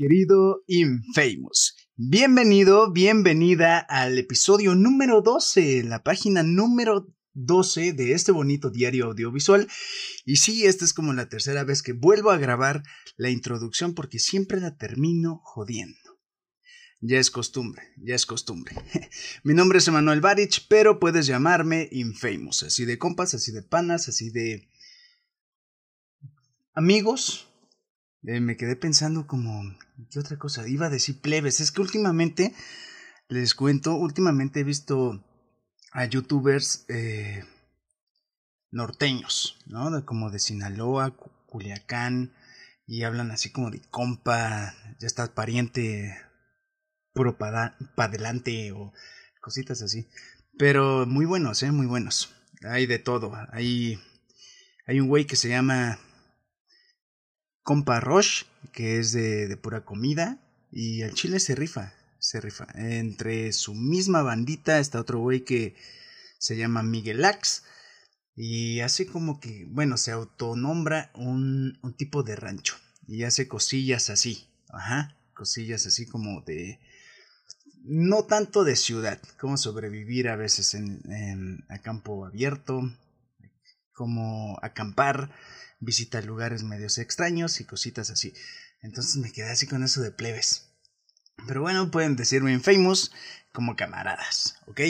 querido Infamous. Bienvenido, bienvenida al episodio número 12, la página número 12 de este bonito diario audiovisual. Y sí, esta es como la tercera vez que vuelvo a grabar la introducción porque siempre la termino jodiendo. Ya es costumbre, ya es costumbre. Mi nombre es Emanuel Barich, pero puedes llamarme Infamous, así de compas, así de panas, así de amigos. Eh, me quedé pensando como, ¿qué otra cosa? Iba a decir plebes. Es que últimamente, les cuento, últimamente he visto a youtubers eh, norteños, ¿no? como de Sinaloa, Culiacán, y hablan así como de compa, ya estás pariente, puro para adelante o cositas así. Pero muy buenos, ¿eh? Muy buenos. Hay de todo. Hay, hay un güey que se llama Compa Roche, que es de, pura comida. Y el chile se rifa se rifa. Entre su misma bandita está otro güey que se llama Miguel Ax. Y hace como que, bueno, se autonombra un, un tipo de rancho. Y hace cosillas así. Ajá. Cosillas así como de. No tanto de ciudad. Como sobrevivir a veces en, en a campo abierto. Como acampar. Visitar lugares medios extraños y cositas así. Entonces me quedé así con eso de plebes. Pero bueno, pueden decirme Infamous como camaradas, ¿ok?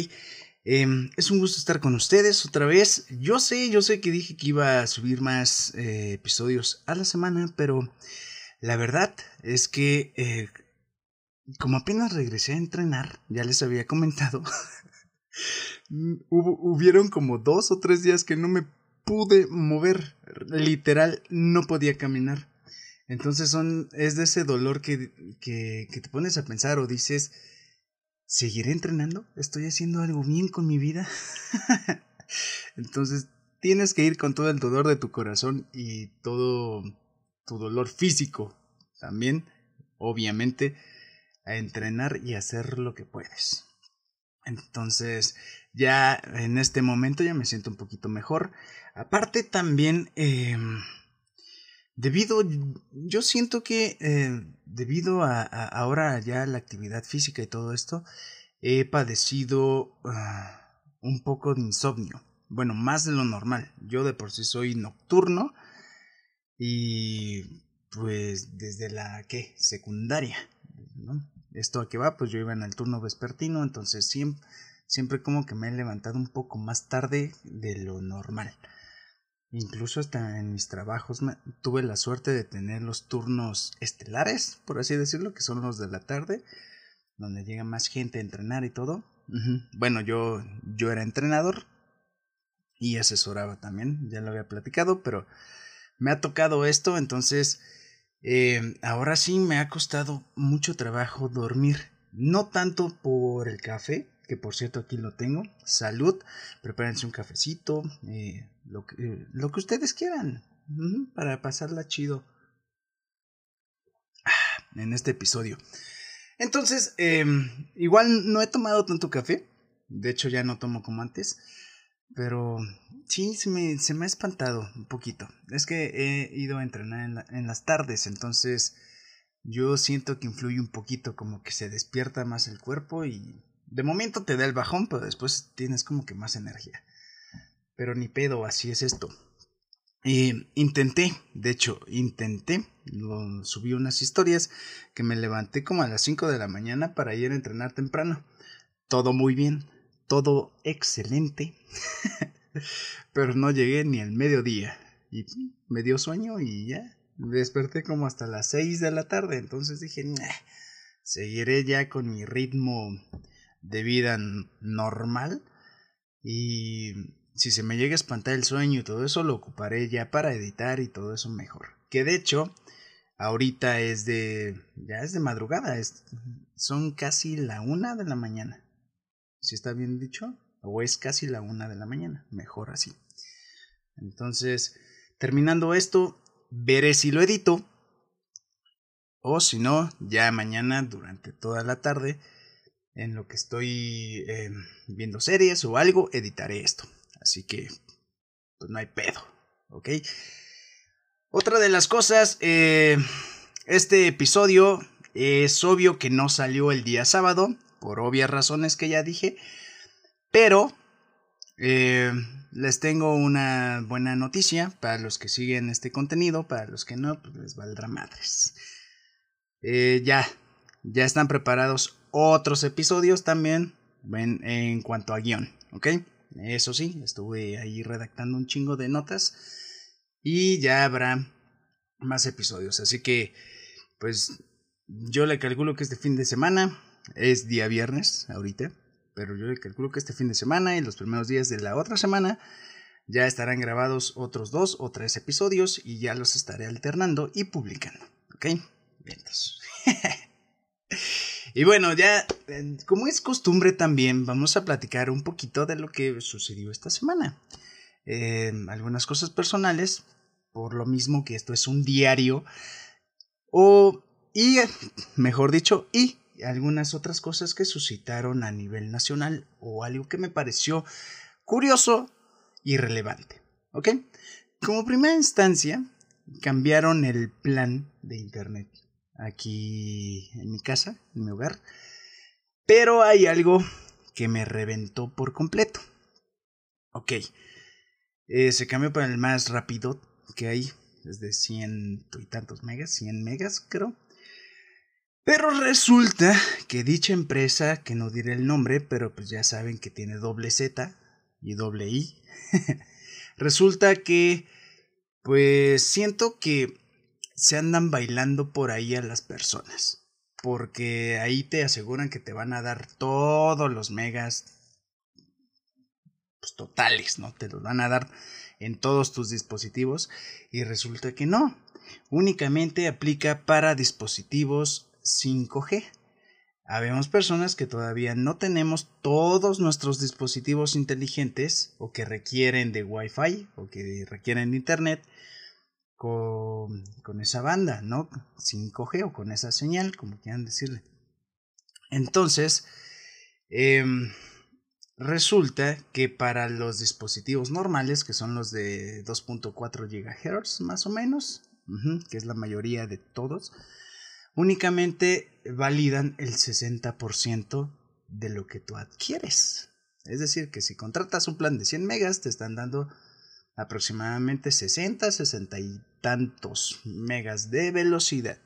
Em, es un gusto estar con ustedes otra vez. Yo sé, yo sé que dije que iba a subir más eh, episodios a la semana, pero la verdad es que eh, como apenas regresé a entrenar, ya les había comentado, hubo, hubieron como dos o tres días que no me pude mover, literal, no podía caminar. Entonces son, es de ese dolor que, que, que te pones a pensar o dices, ¿seguiré entrenando? ¿Estoy haciendo algo bien con mi vida? Entonces tienes que ir con todo el dolor de tu corazón y todo tu dolor físico también, obviamente, a entrenar y hacer lo que puedes. Entonces, ya en este momento ya me siento un poquito mejor. Aparte también, eh, Debido, yo siento que eh, debido a, ahora ya la actividad física y todo esto, he padecido ah, un poco de insomnio. Bueno, más de lo normal. Yo de por sí soy nocturno y pues desde la ¿qué? secundaria. Esto a qué va, pues yo iba en el turno vespertino, entonces siempre, siempre como que me he levantado un poco más tarde de lo normal. Incluso hasta en mis trabajos tuve la suerte de tener los turnos estelares, por así decirlo, que son los de la tarde, donde llega más gente a entrenar y todo. Bueno, yo, yo era entrenador y asesoraba también, ya lo había platicado, pero me ha tocado esto, entonces eh, ahora sí me ha costado mucho trabajo dormir. No tanto por el café, que por cierto aquí lo tengo. Salud, prepárense un cafecito, eh, lo, que, lo, que, ustedes quieran, para pasarla chido ah, en este episodio. Entonces, em, igual no he tomado tanto café, de hecho ya no tomo como antes, pero sí, se me, se me ha espantado un poquito. Es que he ido a entrenar en, en las tardes, entonces yo siento que influye un poquito, como que se despierta más el cuerpo y de momento te da el bajón, pero después tienes como que más energía. Pero ni pedo, así es esto. Intenté, de hecho, intenté, subí unas historias que me levanté como a las 5 de la mañana para ir a entrenar temprano. Todo muy bien, todo excelente, pero no llegué ni al mediodía. Y me dio sueño y ya, desperté como hasta las 6 de la tarde, entonces dije, seguiré ya con mi ritmo de vida normal y si se me llega a espantar el sueño y todo eso lo ocuparé ya para editar y todo eso mejor. Que de hecho ahorita es de ya es de madrugada, es, son casi la una de la mañana. Si está bien dicho, o es casi la una de la mañana, mejor así. Entonces, terminando esto, veré si lo edito o si no, ya mañana durante toda la tarde en lo que estoy eh, viendo series o algo, editaré esto. Así que, pues no hay pedo, ¿ok? Otra de las cosas, eh, este episodio Es obvio que no salió el día sábado, por obvias razones que ya dije, pero eh, les tengo una buena noticia para los que siguen este contenido, para los que no, pues les valdrá madres. Eh, ya, ya están preparados otros episodios también en, en cuanto a guion, ¿ok? Eso sí, estuve ahí redactando un chingo de notas y ya habrá más episodios. Así que, pues, yo le calculo que este fin de semana es día viernes ahorita, pero yo le calculo que este fin de semana y los primeros días de la otra semana ya estarán grabados otros dos o tres episodios y ya los estaré alternando y publicando. ¿Ok? Vientos. y bueno, ya, como es costumbre también, vamos a platicar un poquito de lo que sucedió esta semana. Eh, algunas cosas personales, por lo mismo que esto es un diario, o, y, mejor dicho, y algunas otras cosas que suscitaron a nivel nacional o algo que me pareció curioso y relevante. ¿Ok? Como primera instancia, cambiaron el plan de Internet aquí en mi casa, en mi hogar. Pero hay algo que me reventó por completo. Ok. Eh, se cambió para el más rápido que hay. Es de ciento y tantos megas, 100 megas creo. Pero resulta que dicha empresa, que no diré el nombre, pero pues ya saben que tiene doble Z y doble I, resulta que pues siento que se andan bailando por ahí a las personas. Porque ahí te aseguran que te van a dar todos los megas pues, totales, ¿no? Te los van a dar en todos tus dispositivos y resulta que no. Únicamente aplica para dispositivos 5G. Habemos personas que todavía no tenemos todos nuestros dispositivos inteligentes o que requieren de Wi-Fi o que requieren de Internet con, esa banda, ¿no? 5G o con esa señal, como quieran decirle. Entonces, em, resulta que para los dispositivos normales, que son los de 2.4 GHz más o menos, que es la mayoría de todos, únicamente validan el 60% de lo que tú adquieres. Es decir, que si contratas un plan de 100 megas, te están dando aproximadamente 60, 60 y tantos megas de velocidad.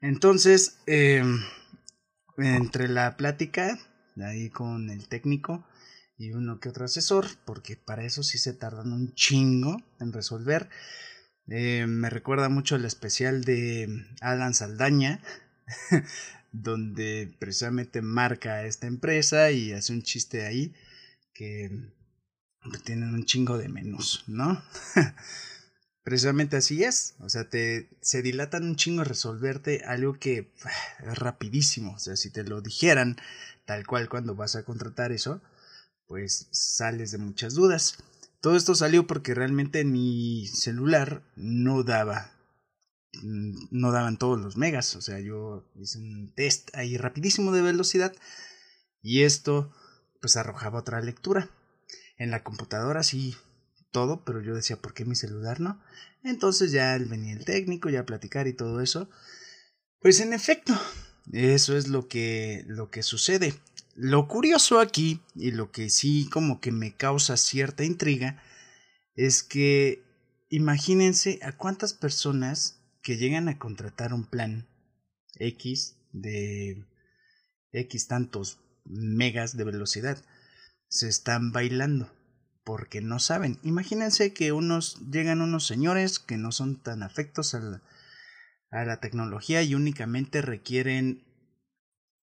Entonces, em, entre la plática ahí con el técnico y uno que otro asesor, porque para eso sí se tardan un chingo en resolver, eh, me recuerda mucho el especial de Alan Saldaña, donde precisamente marca a esta empresa y hace un chiste ahí que tienen un chingo de menús, ¿no? precisamente así es, o sea, te se dilatan un chingo resolverte algo que es rapidísimo, o sea, si te lo dijeran tal cual cuando vas a contratar eso, pues sales de muchas dudas. Todo esto salió porque realmente mi celular no daba. No daban todos los megas. O sea, yo hice un test ahí rapidísimo de velocidad. Y esto pues arrojaba otra lectura. En la computadora sí todo, pero yo decía, ¿por qué mi celular no? Entonces ya venía el técnico, ya a platicar y todo eso. Pues en efecto, eso es lo que, lo que sucede. Lo curioso aquí, y lo que sí como que me causa cierta intriga, es que imagínense a cuántas personas que llegan a contratar un plan X de X tantos megas de velocidad se están bailando porque no saben. Imagínense que unos llegan unos señores que no son tan afectos a la, tecnología y únicamente requieren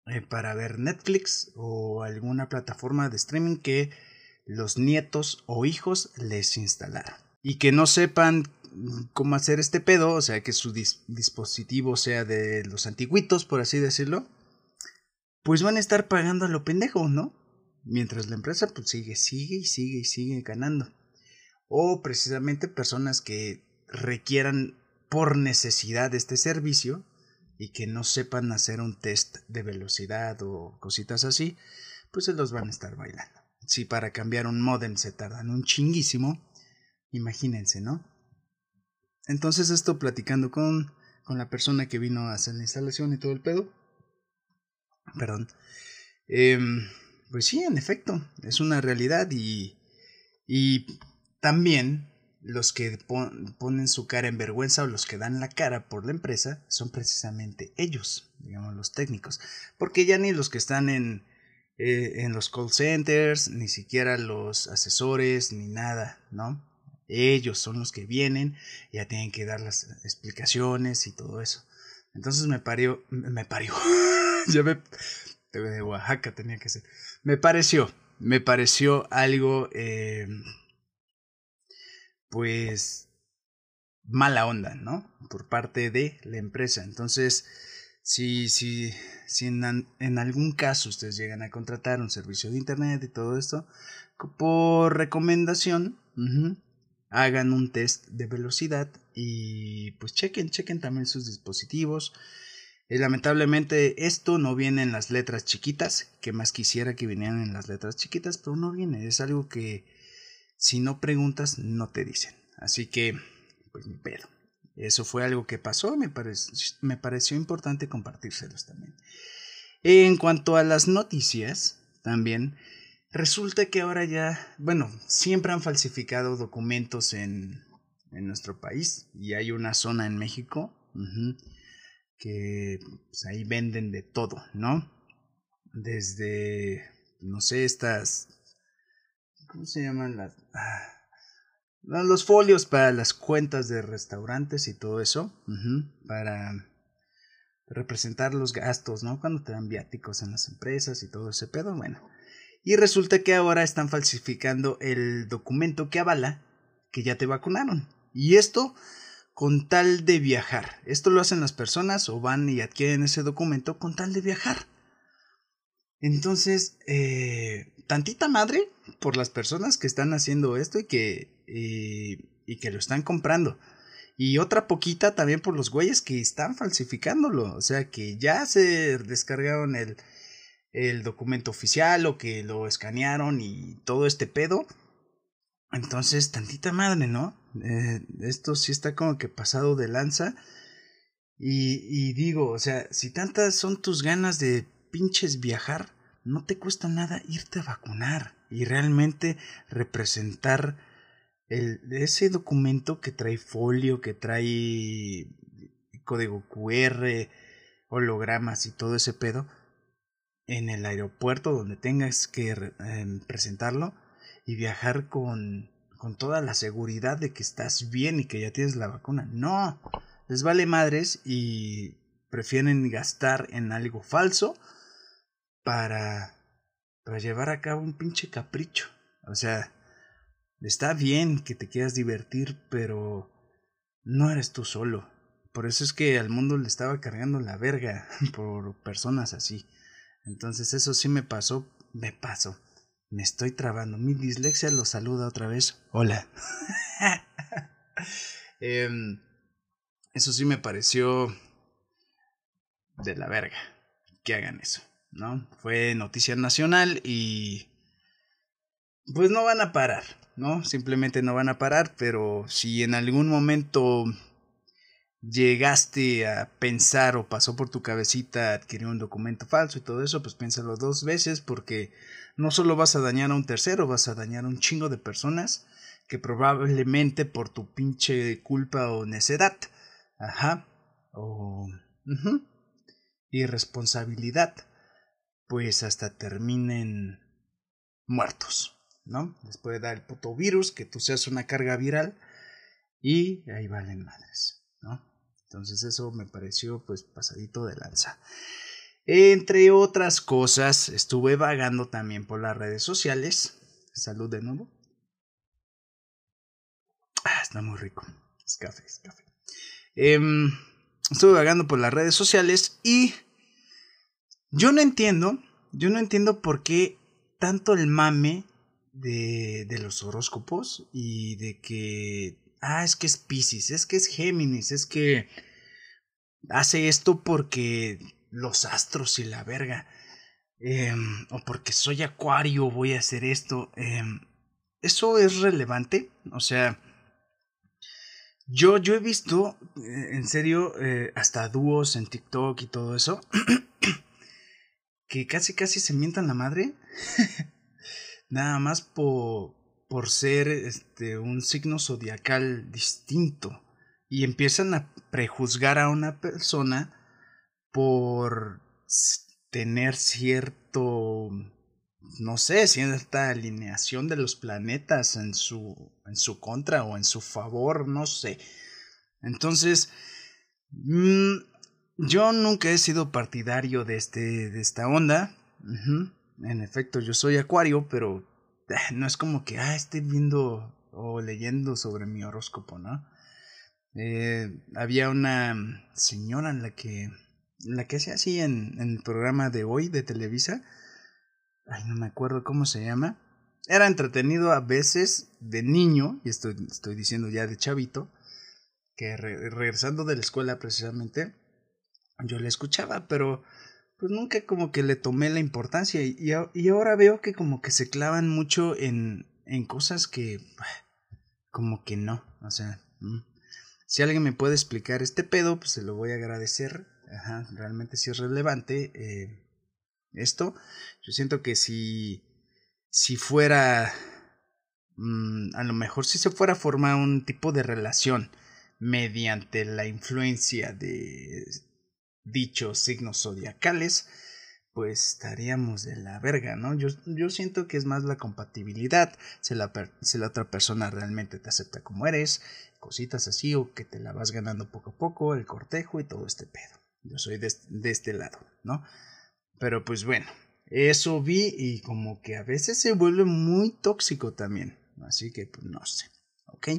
eh, para ver Netflix o alguna plataforma de streaming que los nietos o hijos les instalaron. Y que no sepan cómo hacer este pedo, o sea, que su dispositivo sea de los antiguitos, por así decirlo, pues van a estar pagando a lo pendejo, ¿no? Mientras la empresa pues sigue, sigue y sigue y sigue ganando. O precisamente personas que requieran por necesidad este servicio y que no sepan hacer un test de velocidad o cositas así, pues se los van a estar bailando. Si para cambiar un modem se tardan un chinguísimo, imagínense, ¿no? Entonces esto platicando con, con la persona que vino a hacer la instalación y todo el pedo. Perdón. Em, pues sí, en efecto, es una realidad y, y también los que ponen su cara en vergüenza o los que dan la cara por la empresa son precisamente ellos, digamos los técnicos, porque ya ni los que están en, eh, en los call centers, ni siquiera los asesores, ni nada, ¿no? Ellos son los que vienen, ya tienen que dar las explicaciones y todo eso. Entonces me parió, me parió, ya me, de Oaxaca tenía que ser, me pareció, me pareció algo, eh, pues, mala onda, ¿no? Por parte de la empresa. Entonces, si, si, si en, en, algún caso ustedes llegan a contratar un servicio de Internet y todo esto, por recomendación, hagan un test de velocidad y pues chequen, chequen también sus dispositivos. Lamentablemente esto no viene en las letras chiquitas, que más quisiera que vinieran en las letras chiquitas, pero no viene, es algo que si no preguntas no te dicen. Así que, pues ni pedo. Eso fue algo que pasó, me, me pareció importante compartírselos también. En cuanto a las noticias, también Resulta que ahora ya, bueno, siempre han falsificado documentos en, en nuestro país y hay una zona en México que pues, ahí venden de todo, ¿no? Desde, no sé, estas, ¿cómo se llaman las? Ah, los folios para las cuentas de restaurantes y todo eso, para representar los gastos, ¿no? Cuando te dan viáticos en las empresas y todo ese pedo, bueno y resulta que ahora están falsificando el documento que avala que ya te vacunaron. Y esto con tal de viajar. Esto lo hacen las personas o van y adquieren ese documento con tal de viajar. Entonces, eh, tantita madre por las personas que están haciendo esto y que, y que lo están comprando. Y otra poquita también por los güeyes que están falsificándolo. O sea, que ya se descargaron el, el documento oficial o que lo escanearon y todo este pedo. Entonces, tantita madre, ¿no? Eh, esto sí está como que pasado de lanza. Y, digo, o sea, si tantas son tus ganas de pinches viajar, no te cuesta nada irte a vacunar y realmente representar el, ese documento que trae folio, que trae código QR, hologramas y todo ese pedo en el aeropuerto donde tengas que em, presentarlo y viajar con, con toda la seguridad de que estás bien y que ya tienes la vacuna. No, les vale madres y prefieren gastar en algo falso para, para llevar a cabo un pinche capricho. O sea, está bien que te quieras divertir, pero no eres tú solo. Por eso es que al mundo le estaba cargando la verga por personas así. Entonces eso sí me pasó, me pasó. Me estoy trabando. Mi dislexia lo saluda otra vez. Hola. Em, eso sí me pareció de la verga que hagan eso, ¿no? Fue noticia nacional y pues no van a parar, ¿no? Simplemente no van a parar, pero si en algún momento llegaste a pensar o pasó por tu cabecita adquirir un documento falso y todo eso, pues piénsalo dos veces porque no solo vas a dañar a un tercero, vas a dañar a un chingo de personas que probablemente por tu pinche culpa o necedad, ajá, o irresponsabilidad, pues hasta terminen muertos, ¿no? Después de dar el puto virus, que tú seas una carga viral y ahí valen madres, ¿no? Entonces eso me pareció pues pasadito de lanza. Entre otras cosas, estuve vagando también por las redes sociales. Salud de nuevo. Ah, está muy rico. Es café, es café. Em, estuve vagando por las redes sociales y yo no entiendo, yo no entiendo por qué tanto el mame de, de los horóscopos y de que ah, es que es Pisces, es que es Géminis, es que hace esto porque los astros y la verga. Em, o porque soy acuario voy a hacer esto. Em, eso es relevante. O sea, Yo, yo he visto, eh, en serio, eh, hasta dúos en TikTok y todo eso, que casi casi se mientan la madre. Nada más por, por ser este, un signo zodiacal distinto. Y empiezan a prejuzgar a una persona por tener cierto, no sé, cierta alineación de los planetas en su, en su contra o en su favor, no sé. Entonces, mm, yo nunca he sido partidario de, este, de esta onda. En efecto, yo soy acuario, pero eh, no es como que, ah, esté viendo o leyendo sobre mi horóscopo, ¿no? Eh, había una señora en la que la que hacía así en, en, el programa de hoy de Televisa. Ay, no me acuerdo cómo se llama. Era entretenido a veces de niño, y estoy, estoy diciendo ya de chavito, que regresando de la escuela precisamente, yo le escuchaba, pero pues nunca como que le tomé la importancia y, y, ahora veo que como que se clavan mucho en, en cosas que como que no, o sea, mm. si alguien me puede explicar este pedo, pues se lo voy a agradecer Ajá, realmente sí es relevante eh, esto. Yo siento que si, si fuera, mm, a lo mejor si se fuera a formar un tipo de relación mediante la influencia de dichos signos zodiacales, pues estaríamos de la verga, ¿no? Yo, yo siento que es más la compatibilidad, si la, si la otra persona realmente te acepta como eres, cositas así, o que te la vas ganando poco a poco, el cortejo y todo este pedo. Yo soy de, este lado, ¿no? Pero pues bueno, eso vi y como que a veces se vuelve muy tóxico también. Así que pues no sé, ¿ok?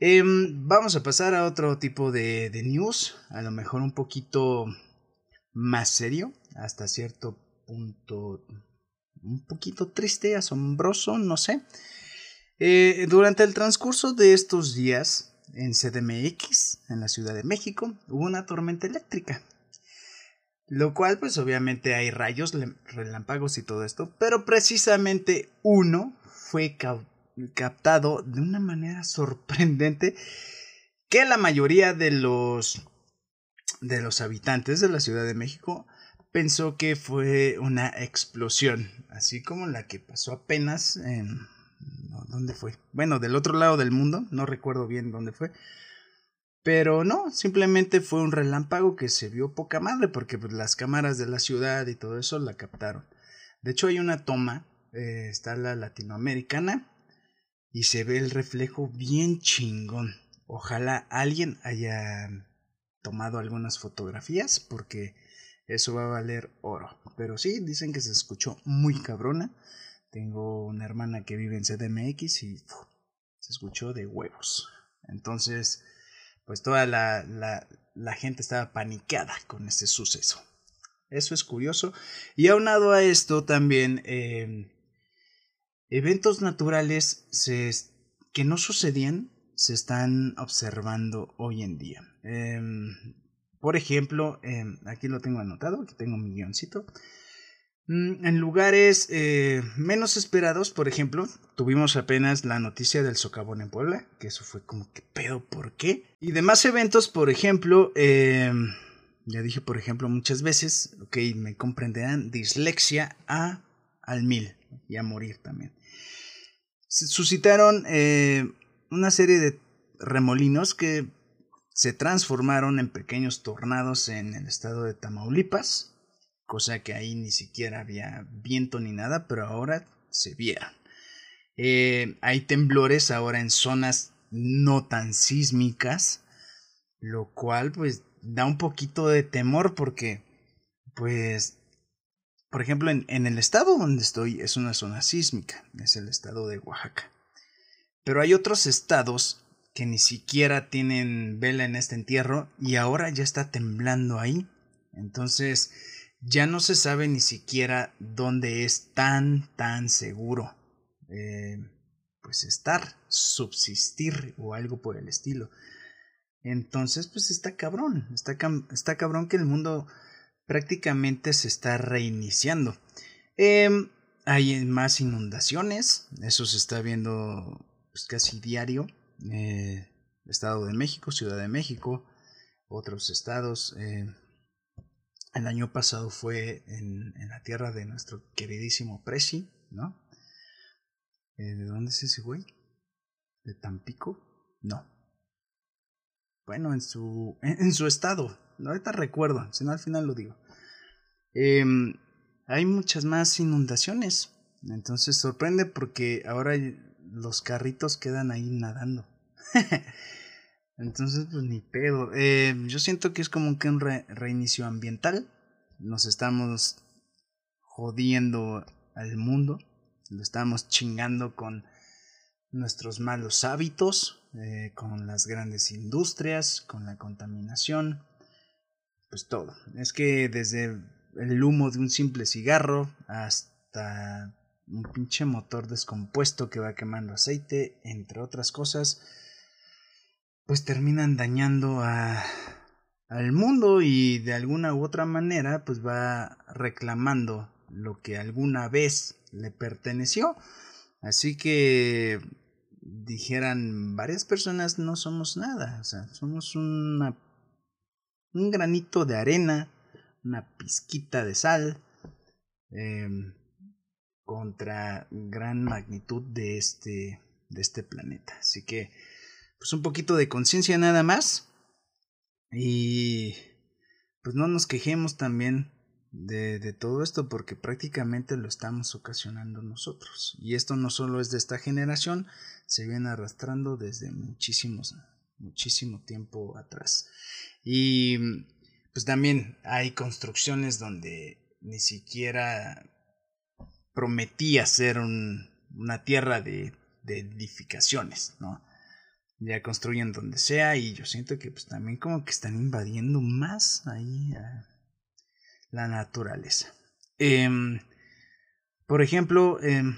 Em, vamos a pasar a otro tipo de, de, news, a lo mejor un poquito más serio, hasta cierto punto un poquito triste, asombroso, no sé. Eh, durante el transcurso de estos días, en CDMX, en la Ciudad de México, hubo una tormenta eléctrica. Lo cual, pues obviamente hay rayos, relámpagos y todo esto, pero precisamente uno fue captado de una manera sorprendente que la mayoría de los de los habitantes de la Ciudad de México pensó que fue una explosión, así como la que pasó apenas en ¿Dónde fue? Bueno, del otro lado del mundo, no recuerdo bien dónde fue. Pero no, simplemente fue un relámpago que se vio poca madre porque pues, las cámaras de la ciudad y todo eso la captaron. De hecho hay una toma, eh, está la latinoamericana y se ve el reflejo bien chingón. Ojalá alguien haya tomado algunas fotografías porque eso va a valer oro. Pero sí, dicen que se escuchó muy cabrona. Tengo una hermana que vive en CDMX y se escuchó de huevos. Entonces, pues toda la, gente estaba paniqueada con este suceso. Eso es curioso. Y aunado a esto también, em, eventos naturales que no sucedían se están observando hoy en día. Em, por ejemplo, em, aquí lo tengo anotado, aquí tengo mi guioncito. Mm, en lugares eh, menos esperados, por ejemplo, tuvimos apenas la noticia del socavón en Puebla, que eso fue como que pedo, ¿por qué? Y demás eventos, por ejemplo, eh, ya dije por ejemplo muchas veces, ok, me comprenderán, dislexia a al mil y a morir también. Se suscitaron eh, una serie de remolinos que se transformaron en pequeños tornados en el estado de Tamaulipas, cosa que ahí ni siquiera había viento ni nada, pero ahora se vieron. Eh, hay temblores ahora en zonas no tan sísmicas, lo cual pues da un poquito de temor porque pues por ejemplo en, en el estado donde estoy es una zona sísmica, es el estado de Oaxaca. Pero hay otros estados que ni siquiera tienen vela en este entierro y ahora ya está temblando ahí. Entonces, ya no se sabe ni siquiera dónde es tan, tan seguro. Eh, pues estar, subsistir o algo por el estilo. Entonces, pues está cabrón, está, está cabrón que el mundo prácticamente se está reiniciando. Em, hay más inundaciones, eso se está viendo pues, casi diario. Eh, Estado de México, Ciudad de México, otros estados. Eh, el año pasado fue en, la tierra de nuestro queridísimo Presi, ¿no? Eh, ¿De dónde es ese güey? ¿De Tampico? No. Bueno, en su, en, su estado. Ahorita recuerdo, si no al final lo digo. Em, hay muchas más inundaciones. Entonces sorprende porque ahora los carritos quedan ahí nadando. Entonces, pues ni pedo. Eh, yo siento que es como que un reinicio ambiental. Nos estamos jodiendo al mundo. Lo estamos chingando con nuestros malos hábitos, eh, con las grandes industrias, con la contaminación. Pues todo. Es que desde el humo de un simple cigarro hasta un pinche motor descompuesto que va quemando aceite, entre otras cosas, pues terminan dañando a, al mundo y de alguna u otra manera pues va reclamando lo que alguna vez le perteneció. Así que dijeran varias personas no somos nada, o sea, somos una un granito de arena, una pizquita de sal, eh, contra gran magnitud de este, de este planeta. Así que, pues un poquito de conciencia nada más. Y pues no nos quejemos también de, de, todo esto porque prácticamente lo estamos ocasionando nosotros. Y esto no solo es de esta generación, se viene arrastrando desde muchísimos, muchísimo tiempo atrás. Y pues también hay construcciones donde ni siquiera prometía ser una tierra de, edificaciones, ¿no? Ya construyen donde sea y yo siento que pues también como que están invadiendo más ahí la naturaleza. Em, por ejemplo, en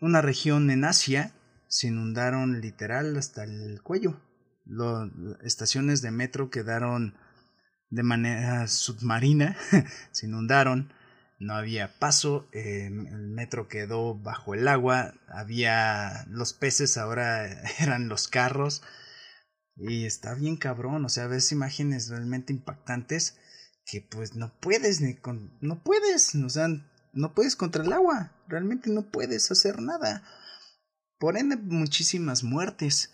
una región en Asia se inundaron literal hasta el cuello. Las estaciones de metro quedaron de manera submarina, se inundaron no había paso, el metro quedó bajo el agua, había los peces, ahora eran los carros, y está bien cabrón, o sea, ves imágenes realmente impactantes que pues no puedes ni con, no puedes, o sea, no puedes contra el agua, realmente no puedes hacer nada. Por ende, muchísimas muertes.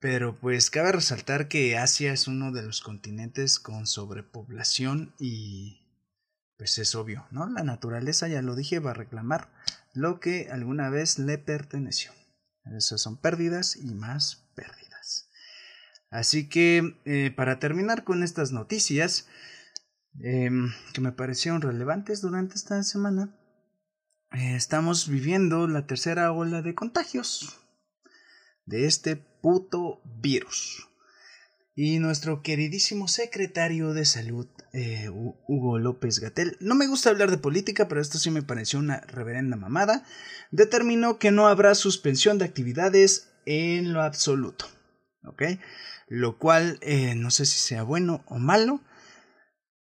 Pero pues cabe resaltar que Asia es uno de los continentes con sobrepoblación y pues es obvio, ¿no? La naturaleza, ya lo dije, va a reclamar lo que alguna vez le perteneció. Esas son pérdidas y más pérdidas. Así que, eh, para terminar con estas noticias em, que me parecieron relevantes durante esta semana, eh, estamos viviendo la tercera ola de contagios de este puto virus. Y nuestro queridísimo secretario de salud, eh, Hugo López Gatel, no me gusta hablar de política, pero esto sí me pareció una reverenda mamada, determinó que no habrá suspensión de actividades en lo absoluto. ¿Ok? Lo cual eh, no sé si sea bueno o malo,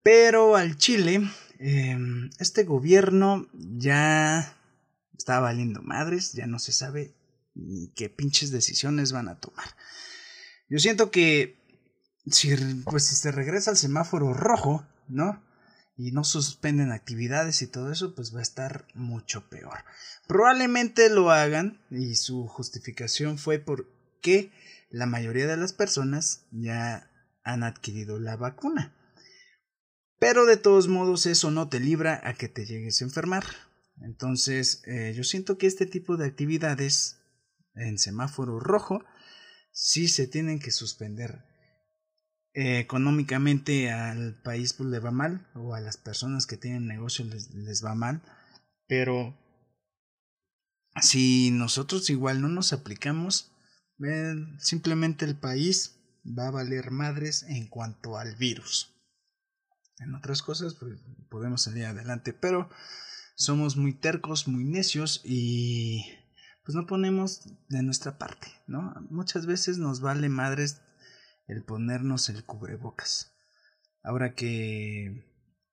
pero al Chile, em, este gobierno ya está valiendo madres, ya no se sabe ni qué pinches decisiones van a tomar. Yo siento que si, pues si se regresa al semáforo rojo, ¿no? Y no suspenden actividades y todo eso, pues va a estar mucho peor. Probablemente lo hagan y su justificación fue porque la mayoría de las personas ya han adquirido la vacuna. Pero de todos modos eso no te libra a que te llegues a enfermar. Entonces eh, yo siento que este tipo de actividades en semáforo rojo sí se tienen que suspender eh, económicamente al país pues, le va mal o a las personas que tienen negocio les, les va mal pero si nosotros igual no nos aplicamos eh, simplemente el país va a valer madres en cuanto al virus. En otras cosas pues, podemos salir adelante pero somos muy tercos muy necios y pues no ponemos de nuestra parte no muchas veces nos vale madres el ponernos el cubrebocas. Ahora que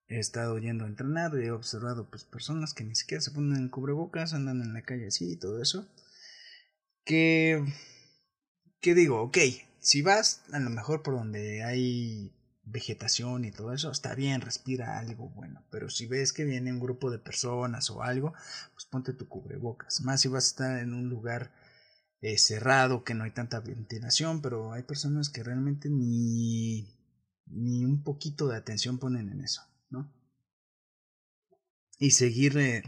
he estado yendo a entrenar, he observado pues personas que ni siquiera se ponen el cubrebocas, andan en la calle así y todo eso. Que ¿qué digo? Ok, si vas a lo mejor por donde hay vegetación y todo eso, está bien, respira algo bueno. Pero si ves que viene un grupo de personas o algo, pues ponte tu cubrebocas. Más si vas a estar en un lugar eh, cerrado, que no hay tanta ventilación, pero hay personas que realmente ni, ni un poquito de atención ponen en eso, ¿no? Y seguir eh,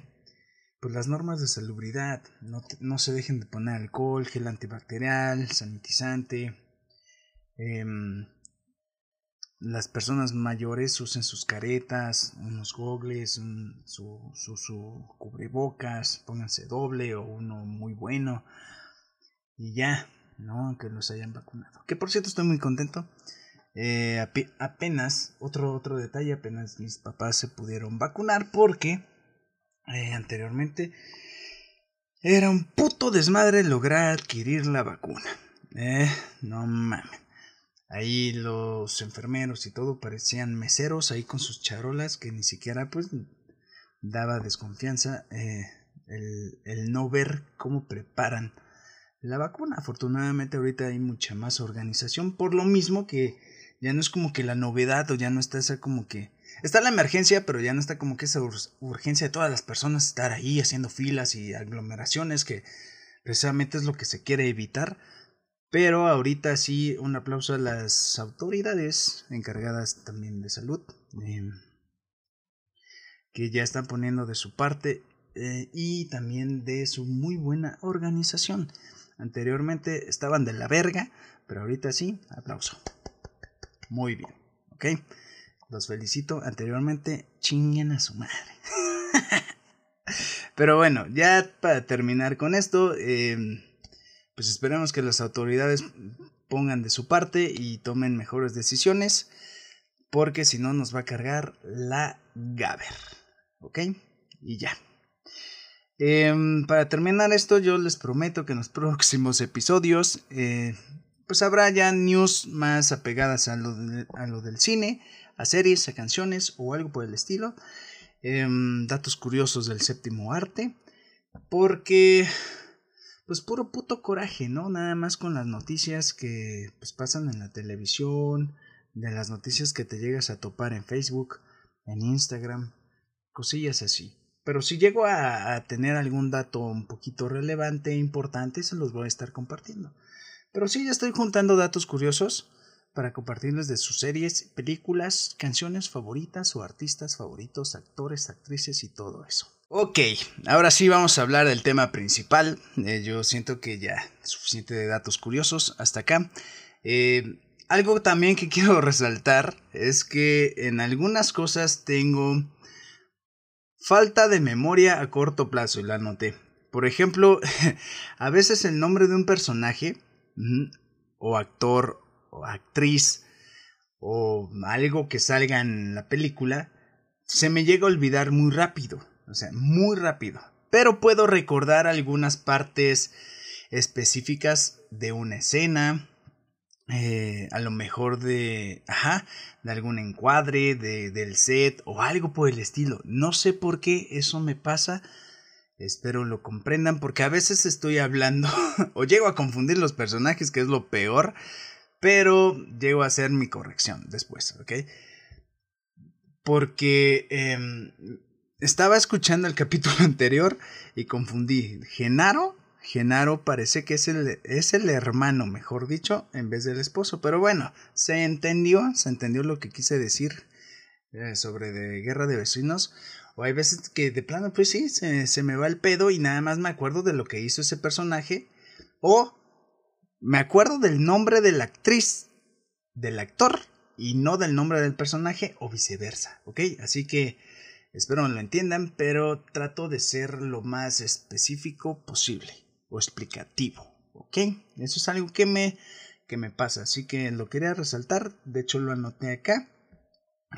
pues las normas de salubridad, no, no se dejen de poner alcohol, gel antibacterial, sanitizante, eh, las personas mayores usen sus caretas, unos gogles, su, su, su, cubrebocas, pónganse doble o uno muy bueno y ya, ¿no? Que los hayan vacunado. Que por cierto estoy muy contento. Eh, apenas, otro, otro detalle, apenas mis papás se pudieron vacunar porque eh, anteriormente era un puto desmadre lograr adquirir la vacuna. Eh, no mames. Ahí los enfermeros y todo parecían meseros ahí con sus charolas que ni siquiera pues daba desconfianza eh, el, el no ver cómo preparan la vacuna. Afortunadamente ahorita hay mucha más organización por lo mismo que ya no es como que la novedad o ya no está esa como que está la emergencia pero ya no está como que esa urgencia de todas las personas estar ahí haciendo filas y aglomeraciones que precisamente es lo que se quiere evitar pero ahorita sí, un aplauso a las autoridades encargadas también de salud, em, que ya están poniendo de su parte eh, y también de su muy buena organización. Anteriormente estaban de la verga, pero ahorita sí, aplauso. Muy bien, ¿ok? Los felicito. Anteriormente, chinguen a su madre. pero bueno, ya para terminar con esto, eh, pues esperemos que las autoridades pongan de su parte y tomen mejores decisiones, porque si no nos va a cargar la Gaber. ¿Ok? Y ya. Em, para terminar esto, yo les prometo que en los próximos episodios, eh, pues habrá ya news más apegadas a lo, del cine, a series, a canciones o algo por el estilo. Em, datos curiosos del séptimo arte. Porque pues puro puto coraje, ¿no? Nada más con las noticias que pues pasan en la televisión, de las noticias que te llegas a topar en Facebook, en Instagram, cosillas así. Pero si llego a, tener algún dato un poquito relevante e importante, se los voy a estar compartiendo. Pero sí, ya estoy juntando datos curiosos para compartirles de sus series, películas, canciones favoritas o artistas favoritos, actores, actrices y todo eso. Ok, ahora sí vamos a hablar del tema principal. Eh, yo siento que ya suficiente de datos curiosos hasta acá. Eh, algo también que quiero resaltar es que en algunas cosas tengo falta de memoria a corto plazo y la anoté. Por ejemplo, a veces el nombre de un personaje o actor o actriz o algo que salga en la película se me llega a olvidar muy rápido. O sea, muy rápido. Pero puedo recordar algunas partes específicas de una escena. Eh, a lo mejor de. Ajá. De algún encuadre. De, del set. O algo por el estilo. No sé por qué eso me pasa. Espero lo comprendan. Porque a veces estoy hablando. o llego a confundir los personajes. Que es lo peor. Pero llego a hacer mi corrección después. ¿Ok? Porque. Eh, estaba escuchando el capítulo anterior y confundí. Genaro, Genaro parece que es el, es el hermano, mejor dicho, en vez del esposo. Pero bueno, se entendió, se entendió lo que quise decir eh, sobre de guerra de vecinos. O hay veces que de plano, pues sí, se, se me va el pedo y nada más me acuerdo de lo que hizo ese personaje. O me acuerdo del nombre de la actriz, del actor, y no del nombre del personaje, o viceversa, ¿ok? Así que Espero lo entiendan, pero trato de ser lo más específico posible o explicativo, ¿ok? Eso es algo que me, que me pasa, así que lo quería resaltar, de hecho lo anoté acá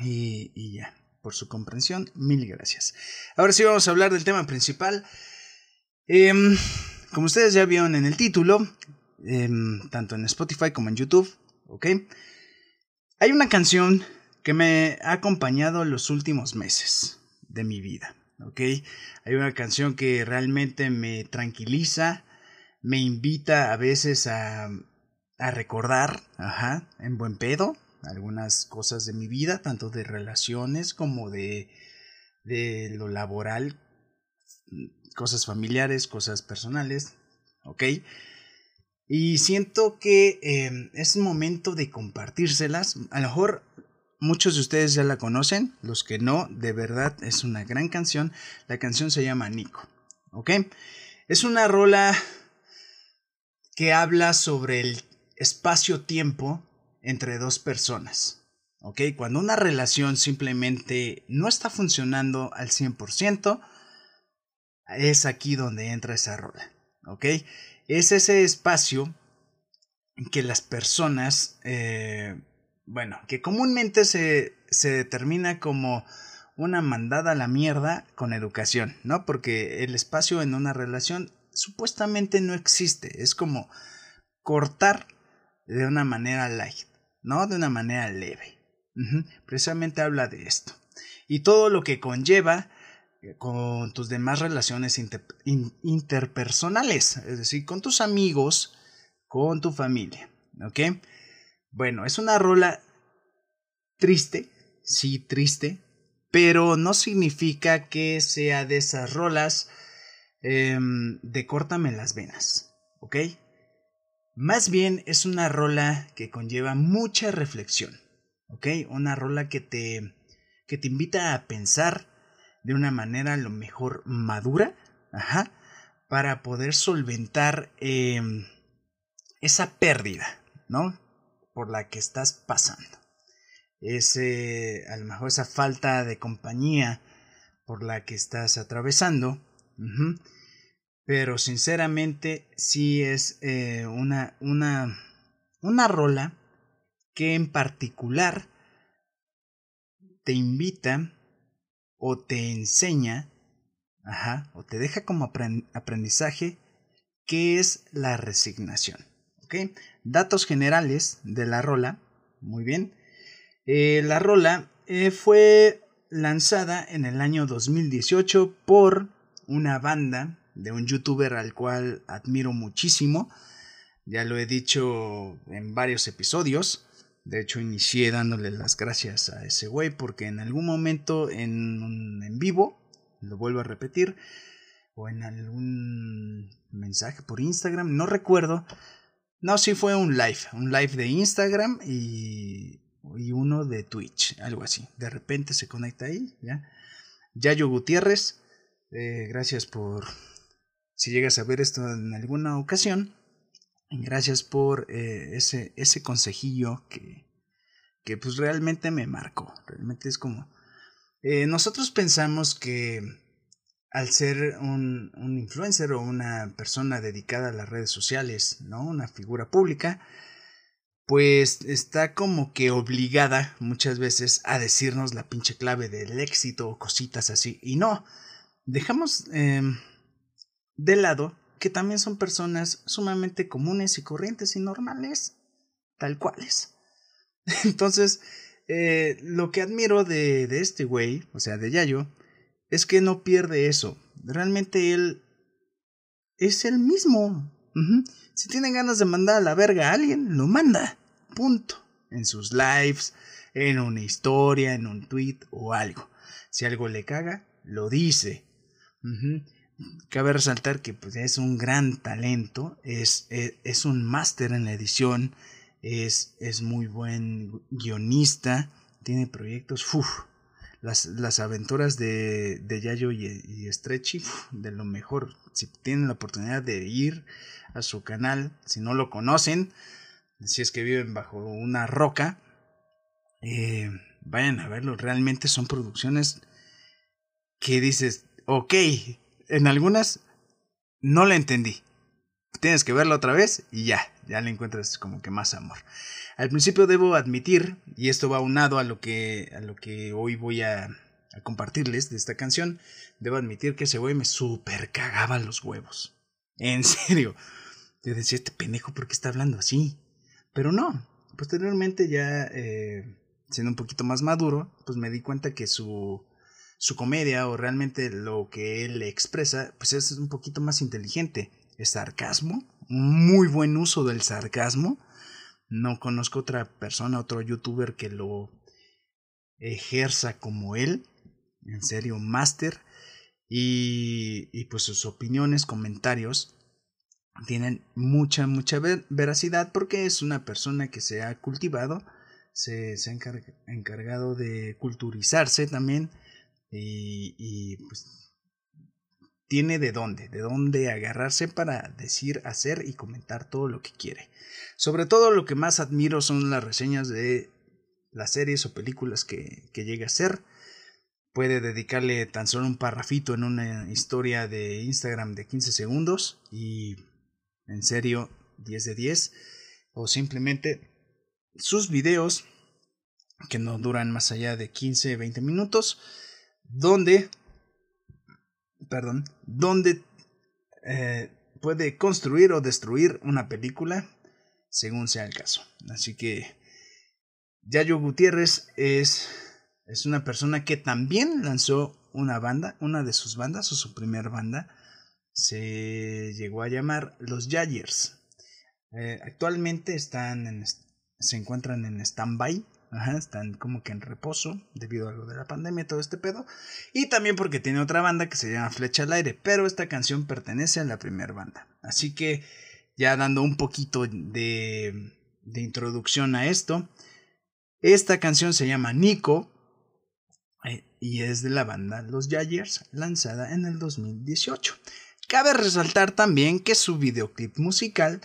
y, ya, por su comprensión, mil gracias. Ahora sí vamos a hablar del tema principal. Em, como ustedes ya vieron en el título, em, tanto en Spotify como en YouTube, ¿ok? Hay una canción que me ha acompañado los últimos meses de mi vida. ¿Ok? Hay una canción que realmente me tranquiliza, me invita a veces a, a recordar, ajá, en buen pedo, algunas cosas de mi vida, tanto de relaciones como de, de lo laboral, cosas familiares, cosas personales, ¿ok? Y siento que eh, es momento de compartírselas. A lo mejor muchos de ustedes ya la conocen, los que no, de verdad es una gran canción. La canción se llama Nico, ¿ok? Es una rola que habla sobre el espacio-tiempo entre dos personas. ¿Ok? Cuando una relación simplemente no está funcionando al 100%, es aquí donde entra esa rola. ¿Ok? Es ese espacio que las personas, eh, bueno, que comúnmente se, se determina como una mandada a la mierda con educación, ¿no? Porque el espacio en una relación supuestamente no existe. Es como cortar de una manera light, ¿no? De una manera leve. Precisamente habla de esto. Y todo lo que conlleva eh, con tus demás relaciones interpersonales, es decir, con tus amigos, con tu familia, ¿ok? Bueno, es una rola triste, sí, triste, pero no significa que sea de esas rolas em, de córtame las venas, ¿ok? Más bien es una rola que conlleva mucha reflexión, ¿ok? Una rola que te, que te invita a pensar de una manera a lo mejor madura, ajá, para poder solventar em, esa pérdida, ¿no? Por la que estás pasando. Ese, a lo mejor esa falta de compañía por la que estás atravesando pero sinceramente sí es eh, una, una, una rola que en particular te invita o te enseña, ajá, o te deja como aprendizaje qué es la resignación. ¿ok? Datos generales de la rola, muy bien. Eh, la rola eh, fue lanzada en el año 2018 por una banda de un youtuber al cual admiro muchísimo. Ya lo he dicho en varios episodios. De hecho, inicié dándole las gracias a ese güey porque en algún momento en, en vivo, lo vuelvo a repetir, o en algún mensaje por Instagram, no recuerdo. No, sí fue un live, un live de Instagram y, y uno de Twitch, algo así. De repente se conecta ahí, ya. Yayo Gutiérrez, eh, gracias por si llegas a ver esto en alguna ocasión, gracias por eh, ese, ese consejillo que, que pues realmente me marcó. Realmente es como... Eh, nosotros pensamos que al ser un, un, influencer o una persona dedicada a las redes sociales, ¿no? Una figura pública, pues está como que obligada muchas veces a decirnos la pinche clave del éxito o cositas así. Y no, dejamos em, de lado que también son personas sumamente comunes y corrientes y normales, tal cuales. Entonces, eh, lo que admiro de, de este güey, o sea, de Yayo, es que no pierde eso. Realmente él es el mismo. Si tiene ganas de mandar a la verga a alguien, lo manda. Punto. En sus lives, en una historia, en un tweet o algo. Si algo le caga, lo dice. Cabe resaltar que pues, es un gran talento, es, es, un máster en la edición, es, es, muy buen guionista, tiene proyectos, las, las aventuras de, de Yayo y, y Stretchy, de lo mejor. Si tienen la oportunidad de ir a su canal, si no lo conocen, si es que viven bajo una roca, eh, vayan a verlo. Realmente son producciones que dices, ok, en algunas no la entendí. Tienes que verla otra vez y ya, ya le encuentras como que más amor. Al principio debo admitir, y esto va unado a lo que, a lo que hoy voy a, compartirles de esta canción, debo admitir que ese güey me super cagaba los huevos. En serio. Yo decía, este pendejo, ¿por qué está hablando así? Pero no. Posteriormente ya, eh, siendo un poquito más maduro, pues me di cuenta que su su comedia o realmente lo que él expresa, pues es un poquito más inteligente. Sarcasmo, muy buen uso del sarcasmo, No conozco otra persona, otro youtuber que lo ejerza como él. En serio, máster. Y, y pues sus opiniones, comentarios tienen mucha, mucha veracidad porque es una persona que se ha cultivado, se, se ha encargado de culturizarse también y, y pues tiene de dónde, de dónde agarrarse para decir, hacer y comentar todo lo que quiere. Sobre todo lo que más admiro son las reseñas de las series o películas que, que llega a ser. Puede dedicarle tan solo un parrafito en una historia de Instagram de 15 segundos y en serio 10 de 10 o simplemente sus videos que no duran más allá de 15 20 minutos donde perdón donde eh, puede construir o destruir una película según sea el caso así que Yayo Gutiérrez es es una persona que también lanzó una banda una de sus bandas o su primer banda se llegó a llamar los Yayers. Eh, actualmente están se encuentran en stand-by, están como que en reposo debido a lo de la pandemia todo este pedo. Y también porque tiene otra banda que se llama Flecha al Aire, pero esta canción pertenece a la primera banda. Así que ya dando un poquito de, de introducción a esto, esta canción se llama Nico eh, y es de la banda Los Yayers, lanzada en el 2018. Cabe resaltar también que su videoclip musical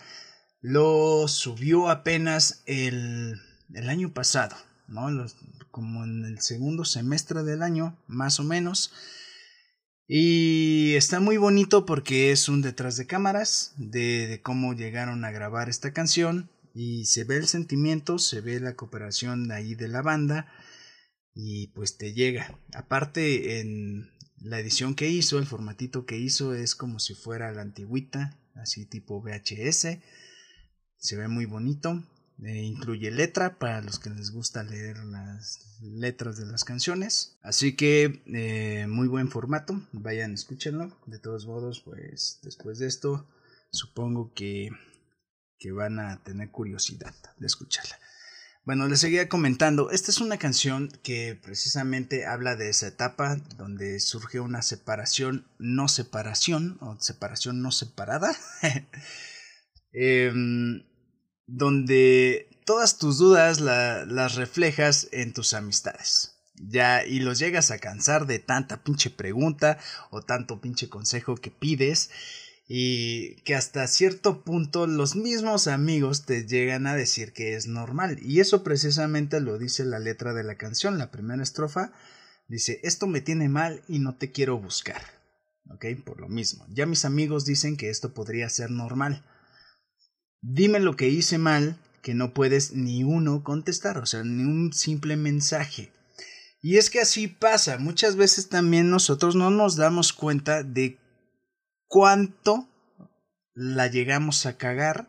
lo subió apenas el, el año pasado, ¿no? como en el segundo semestre del año, más o menos. Y está muy bonito porque es un detrás de cámaras de, de, cómo llegaron a grabar esta canción. Y se ve el sentimiento, se ve la cooperación de ahí de la banda. Y pues te llega. Aparte, en, la edición que hizo, el formatito que hizo es como si fuera la antigüita, así tipo VHS. Se ve muy bonito. Eh, incluye letra para los que les gusta leer las letras de las canciones. Así que eh, muy buen formato. Vayan, escúchenlo. De todos modos, pues después de esto, supongo que, que van a tener curiosidad de escucharla. Bueno, les seguía comentando, esta es una canción que precisamente habla de esa etapa donde surgió una separación, no separación, o separación no separada, em, donde todas tus dudas las reflejas en tus amistades. Ya, y los llegas a cansar de tanta pinche pregunta o tanto pinche consejo que pides y que hasta cierto punto los mismos amigos te llegan a decir que es normal. Y eso precisamente lo dice la letra de la canción, la primera estrofa. Dice esto me tiene mal y no te quiero buscar, ok, por lo mismo, ya mis amigos dicen que esto podría ser normal, dime lo que hice mal que no puedes ni uno contestar, o sea, ni un simple mensaje. Y es que así pasa, muchas veces también nosotros no nos damos cuenta de cuánto la llegamos a cagar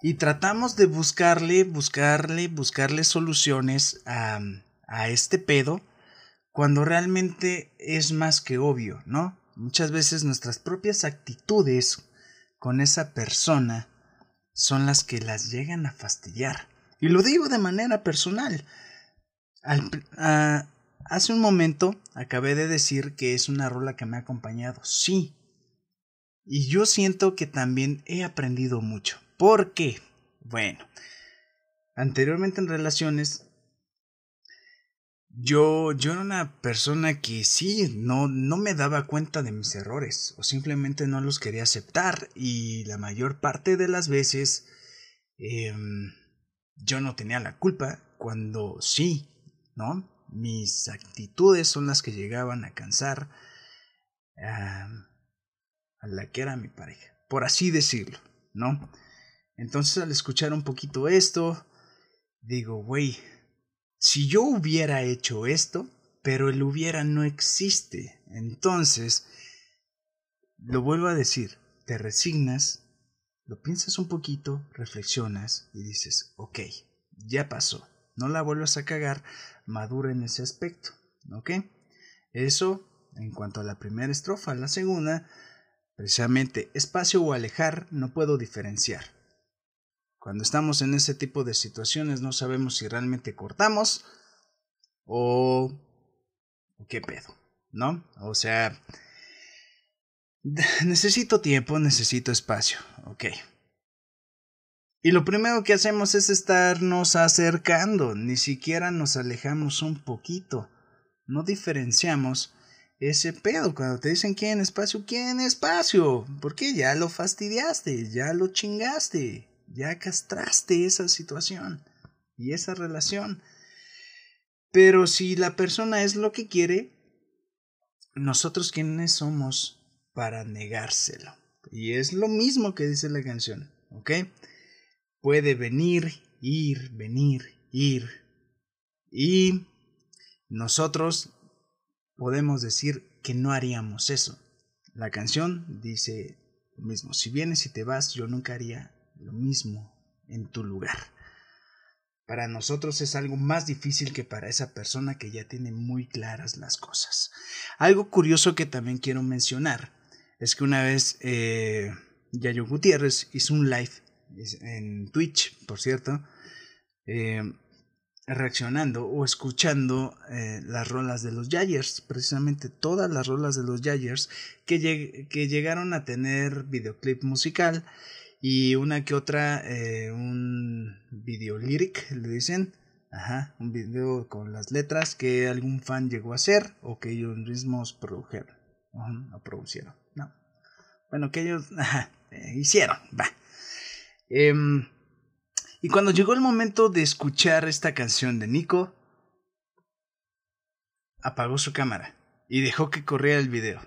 y tratamos de buscarle, buscarle, buscarle soluciones a, a este pedo cuando realmente es más que obvio, ¿no? Muchas veces nuestras propias actitudes con esa persona son las que las llegan a fastidiar. Y lo digo de manera personal. hace un momento acabé de decir que es una rola que me ha acompañado. Sí, y yo siento que también he aprendido mucho. ¿Por qué? Bueno, anteriormente en relaciones, yo, yo era una persona que sí, no, no me daba cuenta de mis errores o simplemente no los quería aceptar y la mayor parte de las veces em, yo no tenía la culpa cuando sí, ¿no? Mis actitudes son las que llegaban a cansar a la que era mi pareja, por así decirlo, ¿no? Entonces al escuchar un poquito esto, digo, güey, si yo hubiera hecho esto, pero el hubiera no existe, entonces, lo vuelvo a decir, te resignas, lo piensas un poquito, reflexionas y dices, ok, ya pasó, no la vuelvas a cagar, madura en ese aspecto, ¿ok? Eso en cuanto a la primera estrofa, la segunda, Precisamente, espacio o alejar no puedo diferenciar. Cuando estamos en ese tipo de situaciones no sabemos si realmente cortamos o, qué pedo, ¿no? O sea, necesito tiempo, necesito espacio, ok. Y lo primero que hacemos es estarnos acercando, ni siquiera nos alejamos un poquito, no diferenciamos ese pedo. Cuando te dicen quién espacio, quién espacio. Porque ya lo fastidiaste, ya lo chingaste, ya castraste esa situación y esa relación. Pero si la persona es lo que quiere, nosotros quiénes somos para negárselo. Y es lo mismo que dice la canción, ¿ok? Puede venir, ir, venir, ir. Y nosotros podemos decir que no haríamos eso. La canción dice lo mismo, si vienes y te vas, yo nunca haría lo mismo en tu lugar. Para nosotros es algo más difícil que para esa persona que ya tiene muy claras las cosas. Algo curioso que también quiero mencionar es que una vez eh, Yayo Gutiérrez hizo un live en Twitch, por cierto, eh, reaccionando o escuchando eh, las rolas de los Yayers, precisamente todas las rolas de los Yayers que, que llegaron a tener videoclip musical y una que otra eh, un video lyric le dicen ajá un video con las letras que algún fan llegó a hacer o que ellos mismos produjeron o producieron no bueno que ellos ajá, eh, hicieron va em, y cuando llegó el momento de escuchar esta canción de Nico, apagó su cámara y dejó que corriera el video.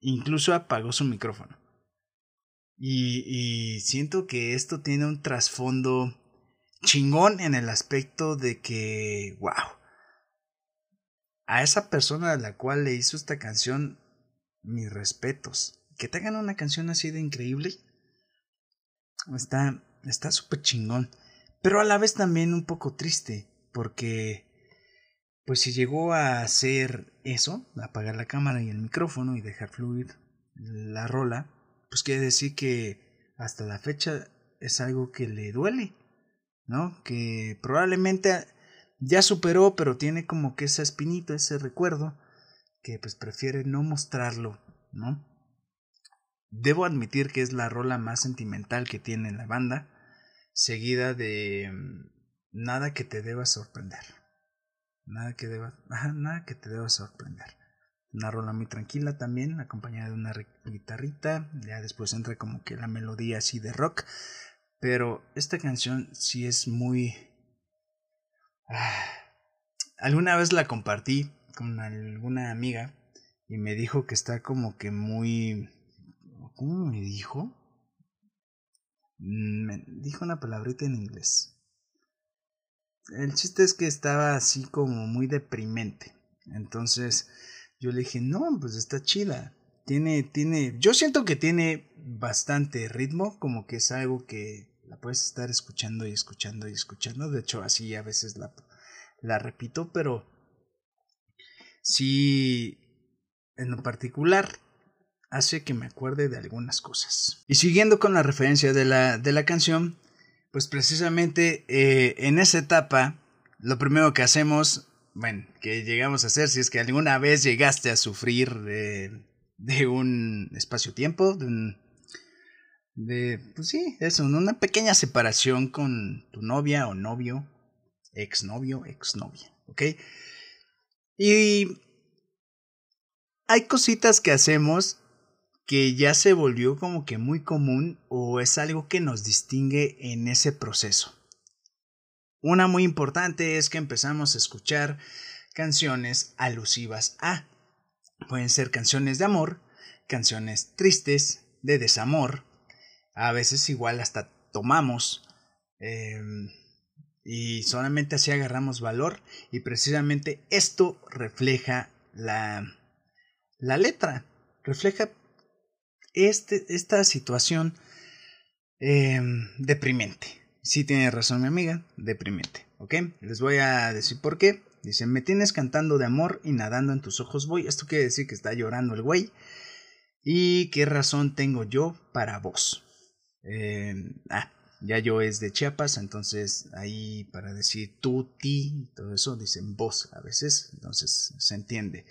Incluso apagó su micrófono. Y, siento que esto tiene un trasfondo chingón en el aspecto de que, wow, a esa persona a la cual le hizo esta canción, mis respetos. Que te hagan una canción así de increíble, está está súper chingón pero a la vez también un poco triste, porque pues si llegó a hacer eso, apagar la cámara y el micrófono y dejar fluir la rola, pues quiere decir que hasta la fecha es algo que le duele, ¿no? Que probablemente ya superó, pero tiene como que esa espinita, ese recuerdo, que pues prefiere no mostrarlo, ¿no? Debo admitir que es la rola más sentimental que tiene la banda, seguida de mm, nada que te deba sorprender. Nada que deba, nada que te deba sorprender. Una rola muy tranquila también, acompañada de una guitarrita. Ya después entra como que la melodía así de rock. Pero esta canción sí es muy... Ah, alguna vez la compartí con alguna amiga y me dijo que está como que muy... ¿Cómo me dijo? Mm, me dijo una palabrita en inglés. El chiste es que estaba así como muy deprimente. Entonces yo le dije, no, pues está chida. Tiene, tiene, yo siento que tiene bastante ritmo, como que es algo que la puedes estar escuchando y escuchando y escuchando. De hecho, así a veces la, la repito, pero sí, en lo particular, hace que me acuerde de algunas cosas. Y siguiendo con la referencia de la, de la canción, pues precisamente eh, en esa etapa, lo primero que hacemos, bueno, que llegamos a hacer, si es que alguna vez llegaste a sufrir de, un espacio-tiempo, de un... De, pues sí, eso, una pequeña separación con tu novia o novio, exnovio, exnovia, ¿ok? Y hay cositas que hacemos que ya se volvió como que muy común o es algo que nos distingue en ese proceso. Una muy importante es que empezamos a escuchar canciones alusivas a. Pueden ser canciones de amor, canciones tristes, de desamor, a veces igual hasta tomamos em, y solamente así agarramos valor y precisamente esto refleja la, la letra, refleja este, esta situación em, deprimente. Sí tiene razón mi amiga, deprimente. ¿Ok? Les voy a decir por qué. Dice, me tienes cantando de amor y nadando en tus ojos voy. Esto quiere decir que está llorando el güey. ¿Y qué razón tengo yo para vos? Em, ah, Yayo es de Chiapas, entonces ahí para decir tú, ti, todo eso dicen vos a veces, entonces se entiende.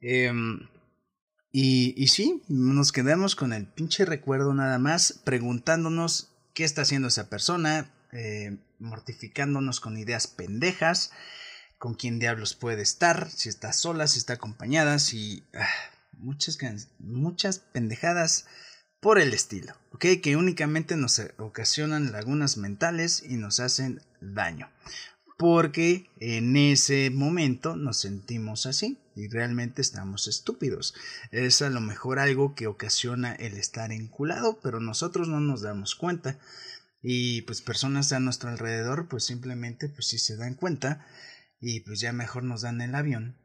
Em, y, y sí, nos quedamos con el pinche recuerdo nada más, preguntándonos qué está haciendo esa persona, eh, mortificándonos con ideas pendejas, con quién diablos puede estar, si está sola, si está acompañada, si... Ah, muchas, muchas pendejadas por el estilo. Que únicamente nos ocasionan lagunas mentales y nos hacen daño. Porque en ese momento nos sentimos así y realmente estamos estúpidos. Es a lo mejor algo que ocasiona el estar enculado, pero nosotros no nos damos cuenta. Y pues personas a nuestro alrededor pues simplemente pues sí se dan cuenta y pues ya mejor nos dan el avión,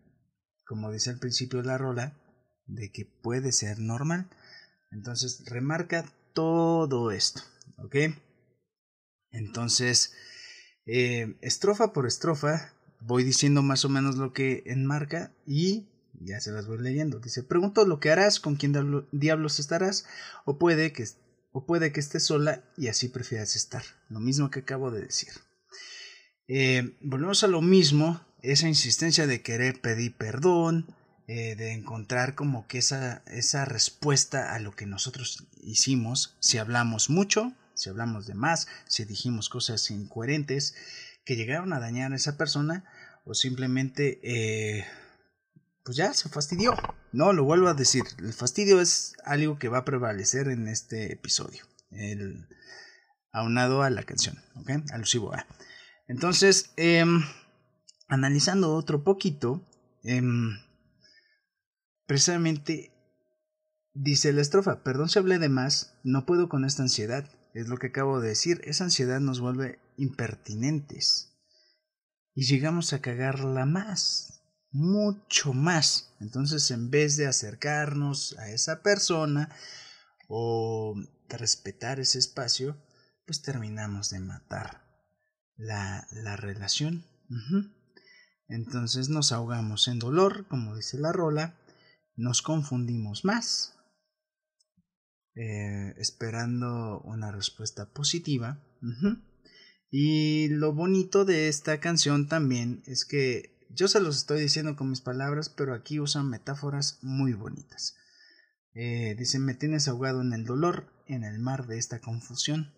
como dice al principio de la rola, de que puede ser normal. Entonces remarca todo esto, ¿ok? Entonces, eh, estrofa por estrofa, voy diciendo más o menos lo que enmarca y ya se las voy leyendo. Dice, pregunto lo que harás, con quién diablos estarás, o puede que, o puede que estés sola y así prefieras estar. Lo mismo que acabo de decir. Eh, volvemos a lo mismo, esa insistencia de querer pedir perdón, eh, de encontrar como que esa, esa respuesta a lo que nosotros hicimos, si hablamos mucho, si hablamos de más, si dijimos cosas incoherentes que llegaron a dañar a esa persona o simplemente eh, pues ya se fastidió. No, lo vuelvo a decir, el fastidio es algo que va a prevalecer en este episodio, el, aunado a la canción. Alusivo a. Entonces, em, analizando otro poquito, em, Precisamente dice la estrofa, perdón si hablé de más, no puedo con esta ansiedad. Es lo que acabo de decir, esa ansiedad nos vuelve impertinentes. Y llegamos a cagarla más, mucho más. Entonces, en vez de acercarnos a esa persona o respetar ese espacio, pues terminamos de matar la, la relación. Entonces nos ahogamos en dolor, como dice la rola, nos confundimos más, eh, esperando una respuesta positiva. Y lo bonito de esta canción también es que yo se los estoy diciendo con mis palabras, pero aquí usan metáforas muy bonitas. Eh, dicen, me tienes ahogado en el dolor, en el mar de esta confusión.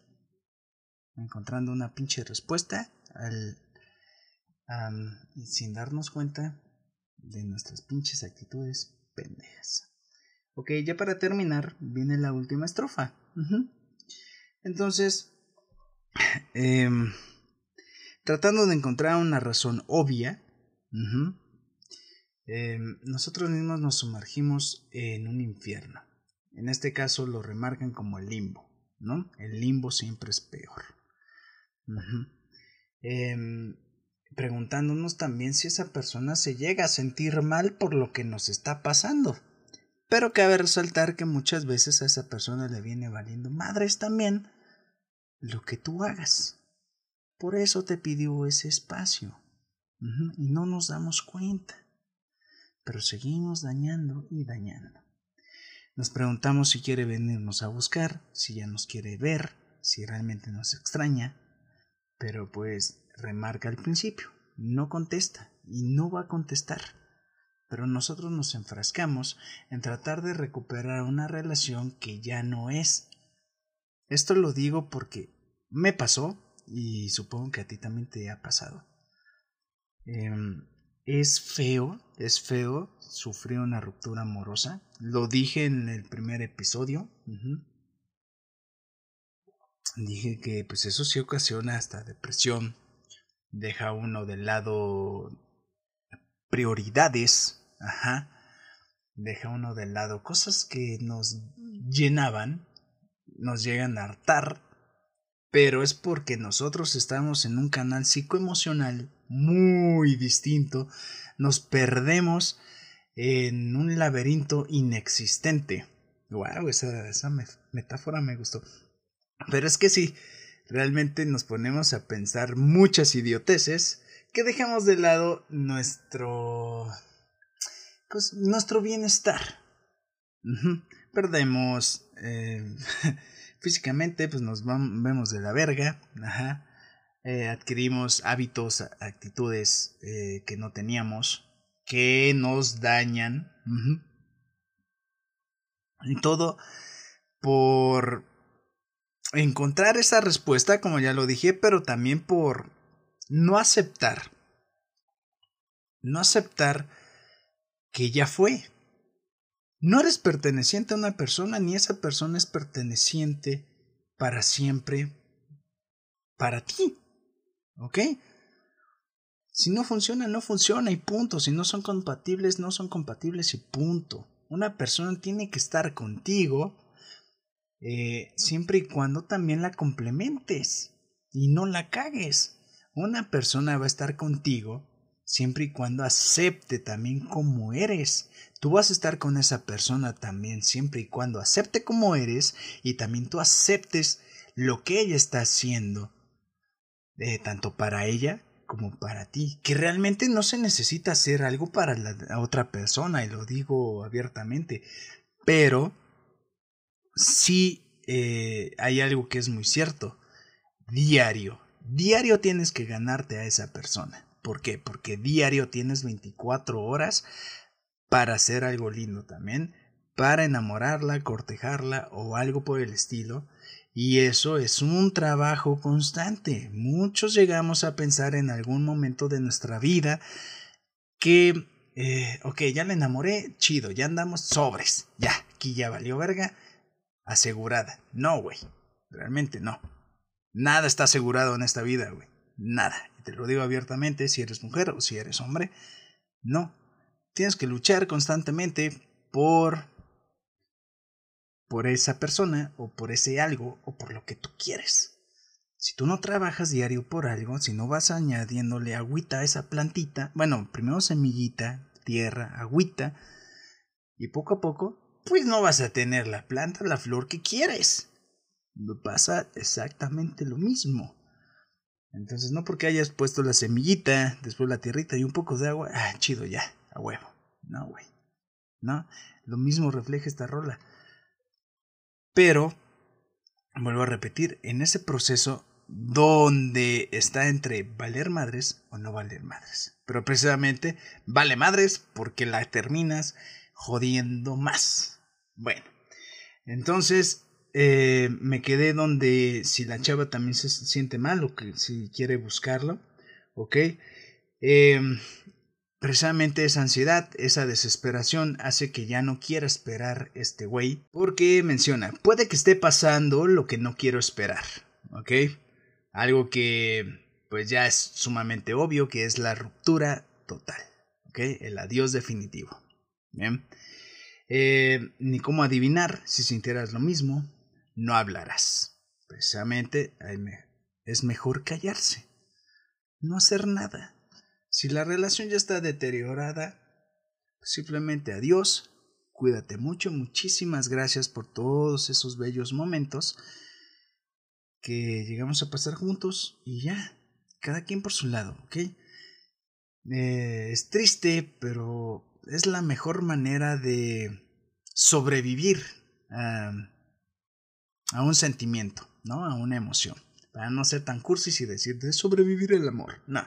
Encontrando una pinche respuesta al, sin darnos cuenta de nuestras pinches actitudes pendejas. Ok, ya para terminar, viene la última estrofa. Entonces, em, tratando de encontrar una razón obvia, em, nosotros mismos nos sumergimos en un infierno. En este caso lo remarcan como el limbo, ¿no? El limbo siempre es peor preguntándonos también si esa persona se llega a sentir mal por lo que nos está pasando. Pero cabe resaltar que muchas veces a esa persona le viene valiendo madres también lo que tú hagas. Por eso te pidió ese espacio. Y no nos damos cuenta. Pero seguimos dañando y dañando. Nos preguntamos si quiere venirnos a buscar, si ya nos quiere ver, si realmente nos extraña. Pero pues remarca al principio, no contesta y no va a contestar. Pero nosotros nos enfrascamos en tratar de recuperar una relación que ya no es. Esto lo digo porque me pasó y supongo que a ti también te ha pasado. Em, es feo, es feo sufrir una ruptura amorosa. Lo dije en el primer episodio. Dije que pues eso sí ocasiona hasta depresión, deja uno de lado prioridades, ajá, deja uno de lado cosas que nos llenaban, nos llegan a hartar, pero es porque nosotros estamos en un canal psicoemocional muy distinto, nos perdemos en un laberinto inexistente. Wow, esa, esa metáfora me gustó. Pero es que sí, realmente nos ponemos a pensar muchas idioteces que dejamos de lado nuestro pues, nuestro bienestar. Perdemos eh, físicamente pues nos vemos de la verga. Eh, adquirimos hábitos, actitudes eh, que no teníamos, que nos dañan. Y todo por encontrar esa respuesta, como ya lo dije, pero también por no aceptar. No aceptar que ya fue. No eres perteneciente a una persona, ni esa persona es perteneciente para siempre para ti. ¿Ok? Si no funciona, no funciona y punto. Si no son compatibles, no son compatibles y punto. Una persona tiene que estar contigo eh, siempre y cuando también la complementes y no la cagues. Una persona va a estar contigo siempre y cuando acepte también como eres. Tú vas a estar con esa persona también siempre y cuando acepte como eres y también tú aceptes lo que ella está haciendo, eh, tanto para ella como para ti, que realmente no se necesita hacer algo para la otra persona, y lo digo abiertamente, pero sí eh, hay algo que es muy cierto, diario, diario tienes que ganarte a esa persona. ¿Por qué? Porque diario tienes 24 horas para hacer algo lindo también, para enamorarla, cortejarla o algo por el estilo. Y eso es un trabajo constante. Muchos llegamos a pensar en algún momento de nuestra vida que, eh, ok, ya le enamoré, chido, ya andamos sobres, ya, aquí ya valió verga, asegurada. No, güey, realmente no. Nada está asegurado en esta vida, güey. Nada. Y te lo digo abiertamente, si eres mujer o si eres hombre, no. Tienes que luchar constantemente por por esa persona o por ese algo o por lo que tú quieres. Si tú no trabajas diario por algo, si no vas añadiéndole agüita a esa plantita, bueno, primero semillita, tierra, agüita, y poco a poco, pues no vas a tener la planta, la flor que quieres. Pasa exactamente lo mismo. Entonces, no porque hayas puesto la semillita, después la tierrita y un poco de agua, ah, chido ya, a huevo. No, güey. No, lo mismo refleja esta rola. Pero, vuelvo a repetir, en ese proceso donde está entre valer madres o no valer madres. Pero precisamente vale madres porque la terminas jodiendo más. Bueno, entonces eh, me quedé donde si la chava también se siente mal o que si quiere buscarlo, ok. Eh, precisamente esa ansiedad, esa desesperación hace que ya no quiera esperar este güey, porque menciona, puede que esté pasando lo que no quiero esperar, ok. Algo que pues ya es sumamente obvio que es la ruptura total, ok, el adiós definitivo. Bien. Eh, ni cómo adivinar si sintieras lo mismo, no hablarás. Precisamente es mejor callarse, no hacer nada. Si la relación ya está deteriorada, simplemente adiós, cuídate mucho, muchísimas gracias por todos esos bellos momentos que llegamos a pasar juntos y ya, cada quien por su lado, ¿ok? Es triste, pero es la mejor manera de sobrevivir un sentimiento, ¿no? A una emoción. Para no ser tan cursis y decir de sobrevivir el amor. No.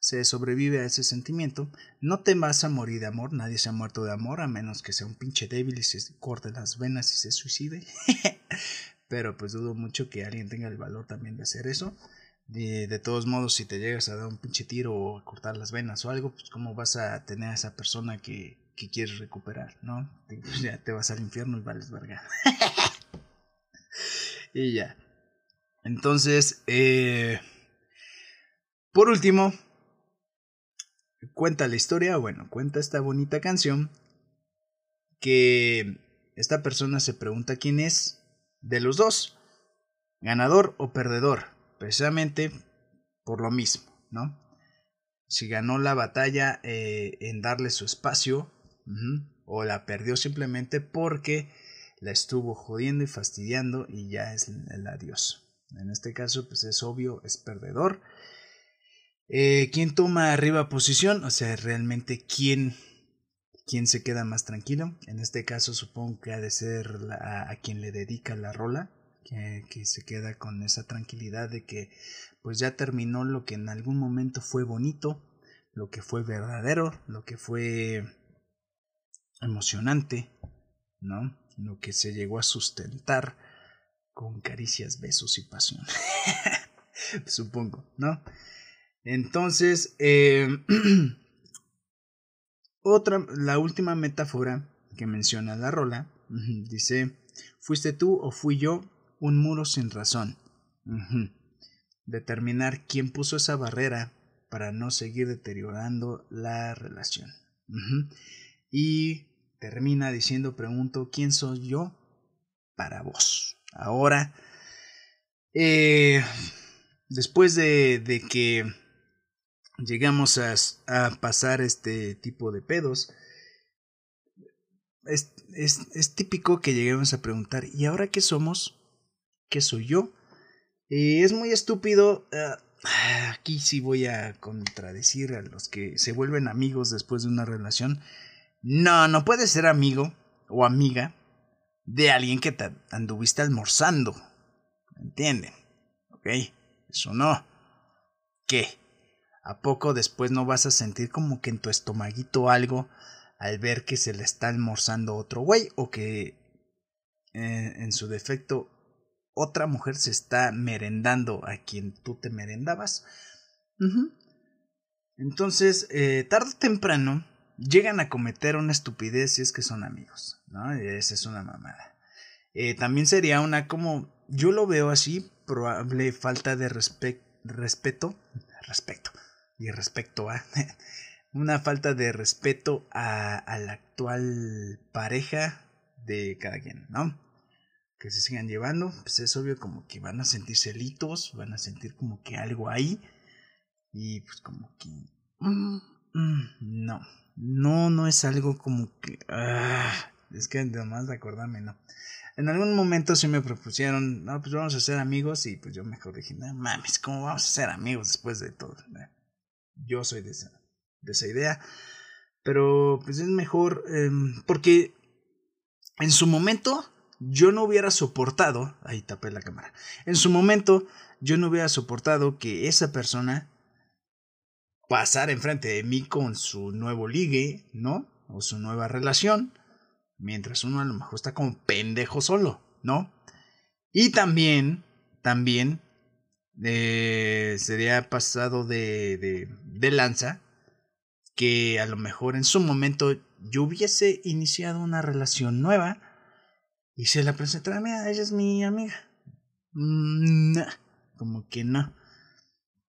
Se sobrevive a ese sentimiento. No te vas a morir de amor. Nadie se ha muerto de amor. A menos que sea un pinche débil y se corte las venas y se suicide. Pero pues dudo mucho que alguien tenga el valor también de hacer eso. De, de, todos modos, si te llegas a dar un pinche tiro o a cortar las venas o algo, pues cómo vas a tener a esa persona que, que quieres recuperar, ¿no? Pues, ya te vas al infierno y vales verga. y ya. Entonces, eh, por último, cuenta la historia, bueno, cuenta esta bonita canción que esta persona se pregunta quién es de los dos, ganador o perdedor, precisamente por lo mismo, ¿no? Si ganó la batalla eh, en darle su espacio o la perdió simplemente porque la estuvo jodiendo y fastidiando y ya es el adiós. En este caso, pues es obvio, es perdedor. Eh, ¿Quién toma arriba posición? O sea, realmente quién, quién se queda más tranquilo. En este caso, supongo que ha de ser a quien le dedica la rola, que, que, se queda con esa tranquilidad de que pues ya terminó lo que en algún momento fue bonito, lo que fue verdadero, lo que fue emocionante, ¿no? Lo que se llegó a sustentar con caricias, besos y pasión. Supongo, ¿no? Entonces, eh, otra, la última metáfora que menciona la rola, dice, ¿fuiste tú o fui yo un muro sin razón? Determinar quién puso esa barrera para no seguir deteriorando la relación. Y termina diciendo, pregunto, ¿quién soy yo para vos? Ahora, eh, después de, de, que llegamos a, a, pasar este tipo de pedos, es, es, es, típico que lleguemos a preguntar, ¿y ahora qué somos? ¿Qué soy yo? Es muy estúpido. Uh, aquí sí voy a contradecir a los que se vuelven amigos después de una relación. No, no puedes ser amigo o amiga de alguien que te anduviste almorzando. ¿Entienden? ¿Ok? Eso no. ¿Qué? ¿A poco después no vas a sentir como que en tu estomaguito algo al ver que se le está almorzando otro güey o que eh, en su defecto otra mujer se está merendando a quien tú te merendabas. Entonces, eh, tarde o temprano, llegan a cometer una estupidez si es que son amigos, ¿no? Esa es una mamada. Eh, también sería una como, yo lo veo así, probable falta de respeto, respeto, y respecto a, una falta de respeto a, a la actual pareja de cada quien, ¿no? que se sigan llevando, pues es obvio como que van a sentir celitos, van a sentir como que algo ahí y pues como que mm, mm, no, no, no es algo como que ah, es que además de acordarme, no. En algún momento sí me propusieron, no, pues vamos a ser amigos y pues yo mejor dije, no mames, ¿cómo vamos a ser amigos después de todo? Yo soy de esa, de esa idea, pero pues es mejor em, porque en su momento yo no hubiera soportado, ahí tapé la cámara, en su momento yo no hubiera soportado que esa persona pasara enfrente de mí con su nuevo ligue, ¿no? O su nueva relación, mientras uno a lo mejor está como pendejo solo, ¿no? Y también, también, eh, sería pasado de, de, de lanza que a lo mejor en su momento yo hubiese iniciado una relación nueva y se la presentó, mira, ella es mi amiga. Mm, como que no.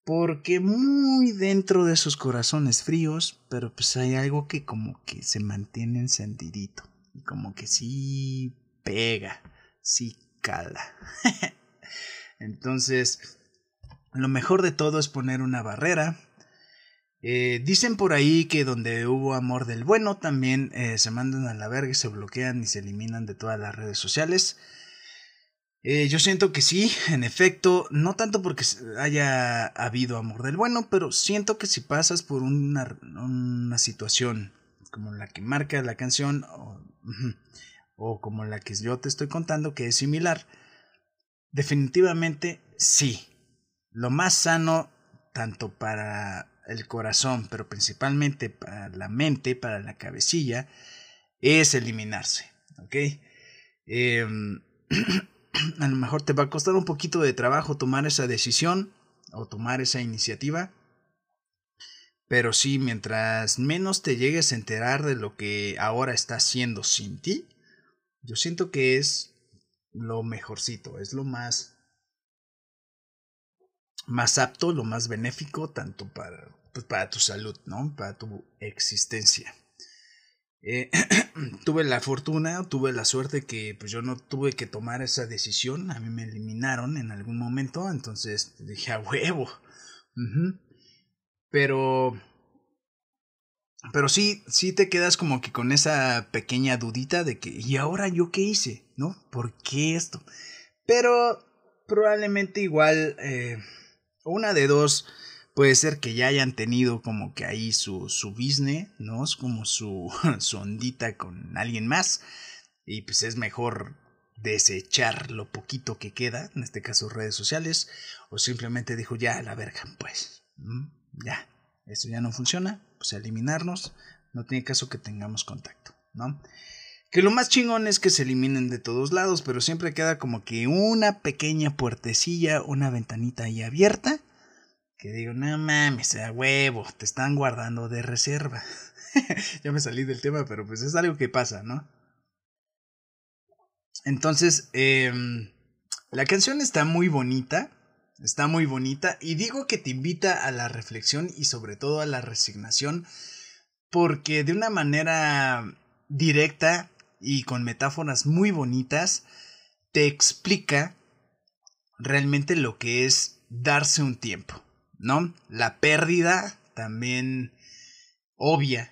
Porque muy dentro de sus corazones fríos, pero pues hay algo que como que se mantiene encendidito. Y como que sí pega, sí cala. Entonces, lo mejor de todo es poner una barrera, eh, dicen por ahí que donde hubo amor del bueno también eh, se mandan a la verga se bloquean y se eliminan de todas las redes sociales. Eh, yo siento que sí, en efecto, no tanto porque haya habido amor del bueno, pero siento que si pasas por una, una situación como la que marca la canción o, o como la que yo te estoy contando que es similar, definitivamente sí. Lo más sano, tanto para el corazón, pero principalmente para la mente, para la cabecilla, es eliminarse. ¿Ok? Em, a lo mejor te va a costar un poquito de trabajo tomar esa decisión o tomar esa iniciativa. Pero sí, mientras menos te llegues a enterar de lo que ahora está haciendo sin ti, yo siento que es lo mejorcito, es lo más más apto, lo más benéfico, tanto para, pues, para tu salud, ¿no? Para tu existencia. Eh, tuve la fortuna, tuve la suerte que pues yo no tuve que tomar esa decisión, a mí me eliminaron en algún momento, entonces dije a huevo. Pero pero sí, sí te quedas como que con esa pequeña dudita de que ¿y ahora yo qué hice? ¿No? ¿Por qué esto? Pero probablemente igual eh, una de dos, puede ser que ya hayan tenido como que ahí su, su business, ¿no? Es como su, su ondita con alguien más. Y pues es mejor desechar lo poquito que queda, en este caso redes sociales, o simplemente dijo ya la verga, pues, ya, esto ya no funciona, pues eliminarnos, no tiene caso que tengamos contacto, ¿no? Que lo más chingón es que se eliminen de todos lados, pero siempre queda como que una pequeña puertecilla, una ventanita ahí abierta, que digo, no mames, sea huevo, te están guardando de reserva. ya me salí del tema, pero pues es algo que pasa, ¿no? Entonces, em, la canción está muy bonita, está muy bonita, y digo que te invita a la reflexión y sobre todo a la resignación, porque de una manera directa y con metáforas muy bonitas, te explica realmente lo que es darse un tiempo, ¿no? La pérdida también obvia,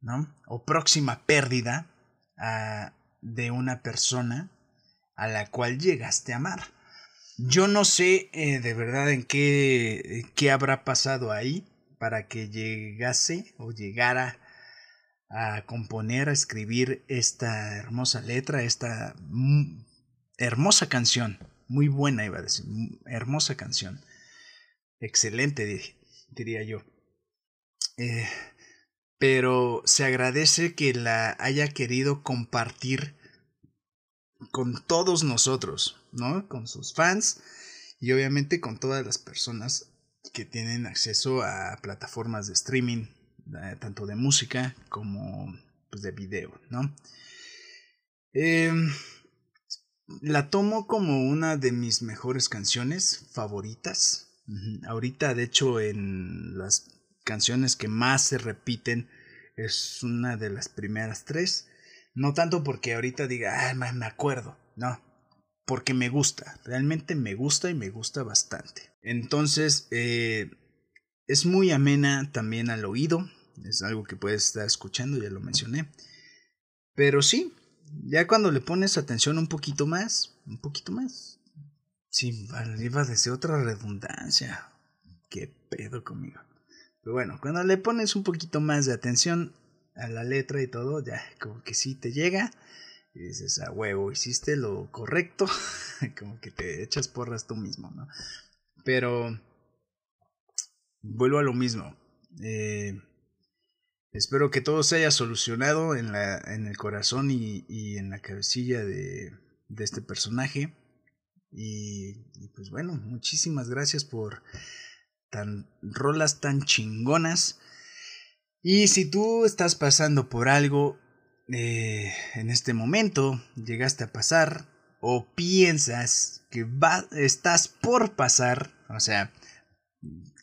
¿no? O próxima pérdida ah, de una persona a la cual llegaste a amar. Yo no sé eh, de verdad en qué, qué habrá pasado ahí para que llegase o llegara a componer, a escribir esta hermosa letra, esta hermosa canción. Muy buena, iba a decir. Hermosa canción. Excelente, diría yo. Eh, pero se agradece que la haya querido compartir con todos nosotros, ¿no? Con sus fans y obviamente con todas las personas que tienen acceso a plataformas de streaming, tanto de música como pues, de video, ¿no? Em, la tomo como una de mis mejores canciones favoritas. Ahorita, de hecho, en las canciones que más se repiten es una de las primeras tres. No tanto porque ahorita diga, ah, me acuerdo, no, porque me gusta, realmente me gusta y me gusta bastante. Entonces, eh, es muy amena también al oído, es algo que puedes estar escuchando, ya lo mencioné. Pero sí, ya cuando le pones atención un poquito más, un poquito más. Sí, iba a decir otra redundancia. Qué pedo conmigo. Pero bueno, cuando le pones un poquito más de atención a la letra y todo, ya como que sí te llega. Y dices, a huevo, hiciste lo correcto. como que te echas porras tú mismo, ¿no? Pero vuelvo a lo mismo. Eh, Espero que todo se haya solucionado en, la, en el corazón y, y en la cabecilla de, de este personaje. Y, pues bueno, muchísimas gracias por tan rolas tan chingonas. Y si tú estás pasando por algo eh, en este momento, llegaste a pasar o piensas que va, estás por pasar, o sea,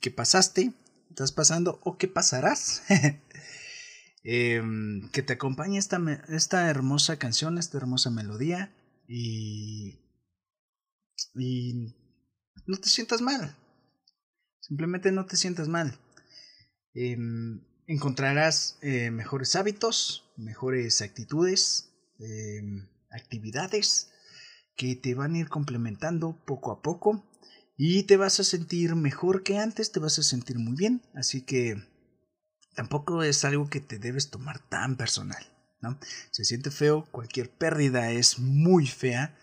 que pasaste, estás pasando o que pasarás. Em, que te acompañe esta, esta hermosa canción, esta hermosa melodía y, y no te sientas mal. Simplemente no te sientas mal. Em, encontrarás eh, mejores hábitos, mejores actitudes, em, actividades que te van a ir complementando poco a poco y te vas a sentir mejor que antes, te vas a sentir muy bien. Así que tampoco es algo que te debes tomar tan personal, ¿no? Se siente feo, cualquier pérdida es muy fea,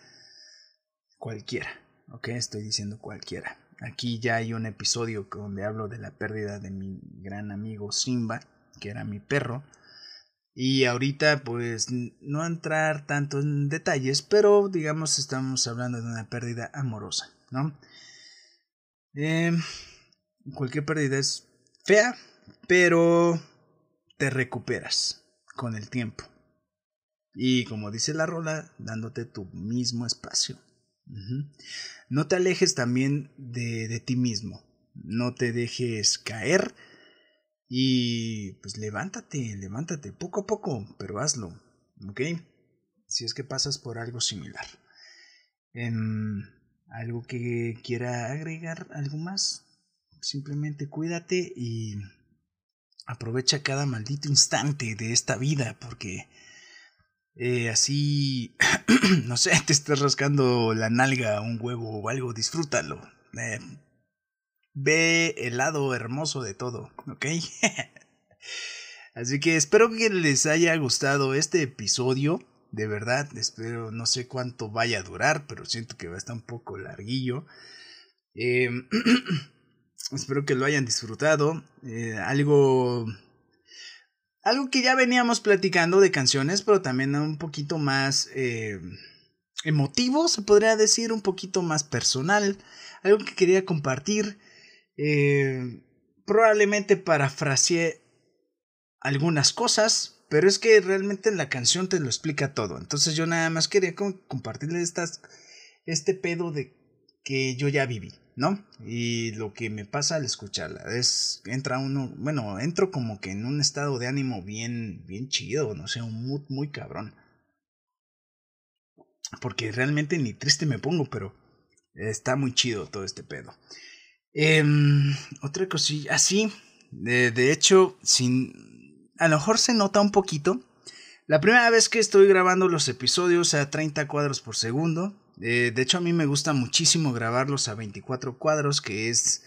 cualquiera, ¿ok? Estoy diciendo cualquiera. Aquí ya hay un episodio donde hablo de la pérdida de mi gran amigo Simba, que era mi perro. Y ahorita pues no entrar tanto en detalles, pero digamos estamos hablando de una pérdida amorosa, ¿no? Eh, cualquier pérdida es fea, pero te recuperas con el tiempo. Y como dice la rola, dándote tu mismo espacio. No te alejes también de, de ti mismo. No te dejes caer. Y pues levántate, levántate poco a poco, pero hazlo. ¿Ok? Si es que pasas por algo similar. Em, ¿Algo que quiera agregar? ¿Algo más? Simplemente cuídate y aprovecha cada maldito instante de esta vida porque eh, así, no sé, te estás rascando la nalga, un huevo o algo, disfrútalo. Eh, ve el lado hermoso de todo, ¿ok? Así que espero que les haya gustado este episodio. de verdad. Espero, no sé cuánto vaya a durar, pero siento que va a estar un poco larguillo. Eh, espero que lo hayan disfrutado. Algo. Algo que ya veníamos platicando de canciones, pero también un poquito más eh, emotivo, se podría decir, un poquito más personal. Algo que quería compartir. probablemente parafraseé algunas cosas, pero es que realmente la canción te lo explica todo. Entonces yo nada más quería compartirles estas, este pedo de que yo ya viví, ¿no? Y lo que me pasa al escucharla es entra uno, bueno, entro como que en un estado de ánimo bien bien chido, no sé, un mood muy cabrón. Porque realmente ni triste me pongo, pero está muy chido todo este pedo. Em, otra cosilla, así, ah, de, de hecho, sin a lo mejor se nota un poquito. La primera vez que estoy grabando los episodios a 30 cuadros por segundo. Eh, de hecho, a mí me gusta muchísimo grabarlos a 24 cuadros, que es,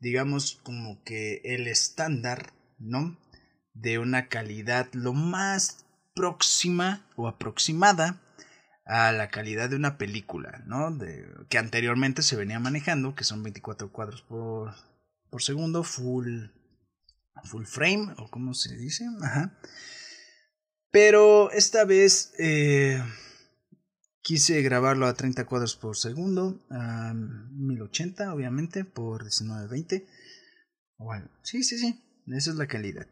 digamos, como que el estándar, ¿no? De una calidad lo más próxima o aproximada a la calidad de una película, ¿no? De, que anteriormente se venía manejando, que son 24 cuadros por, por segundo, full full frame o como se dice. Ajá. Pero esta vez eh, quise grabarlo a 30 cuadros por segundo, a 1080 obviamente por 1920. Bueno, sí, sí, sí, esa es la calidad.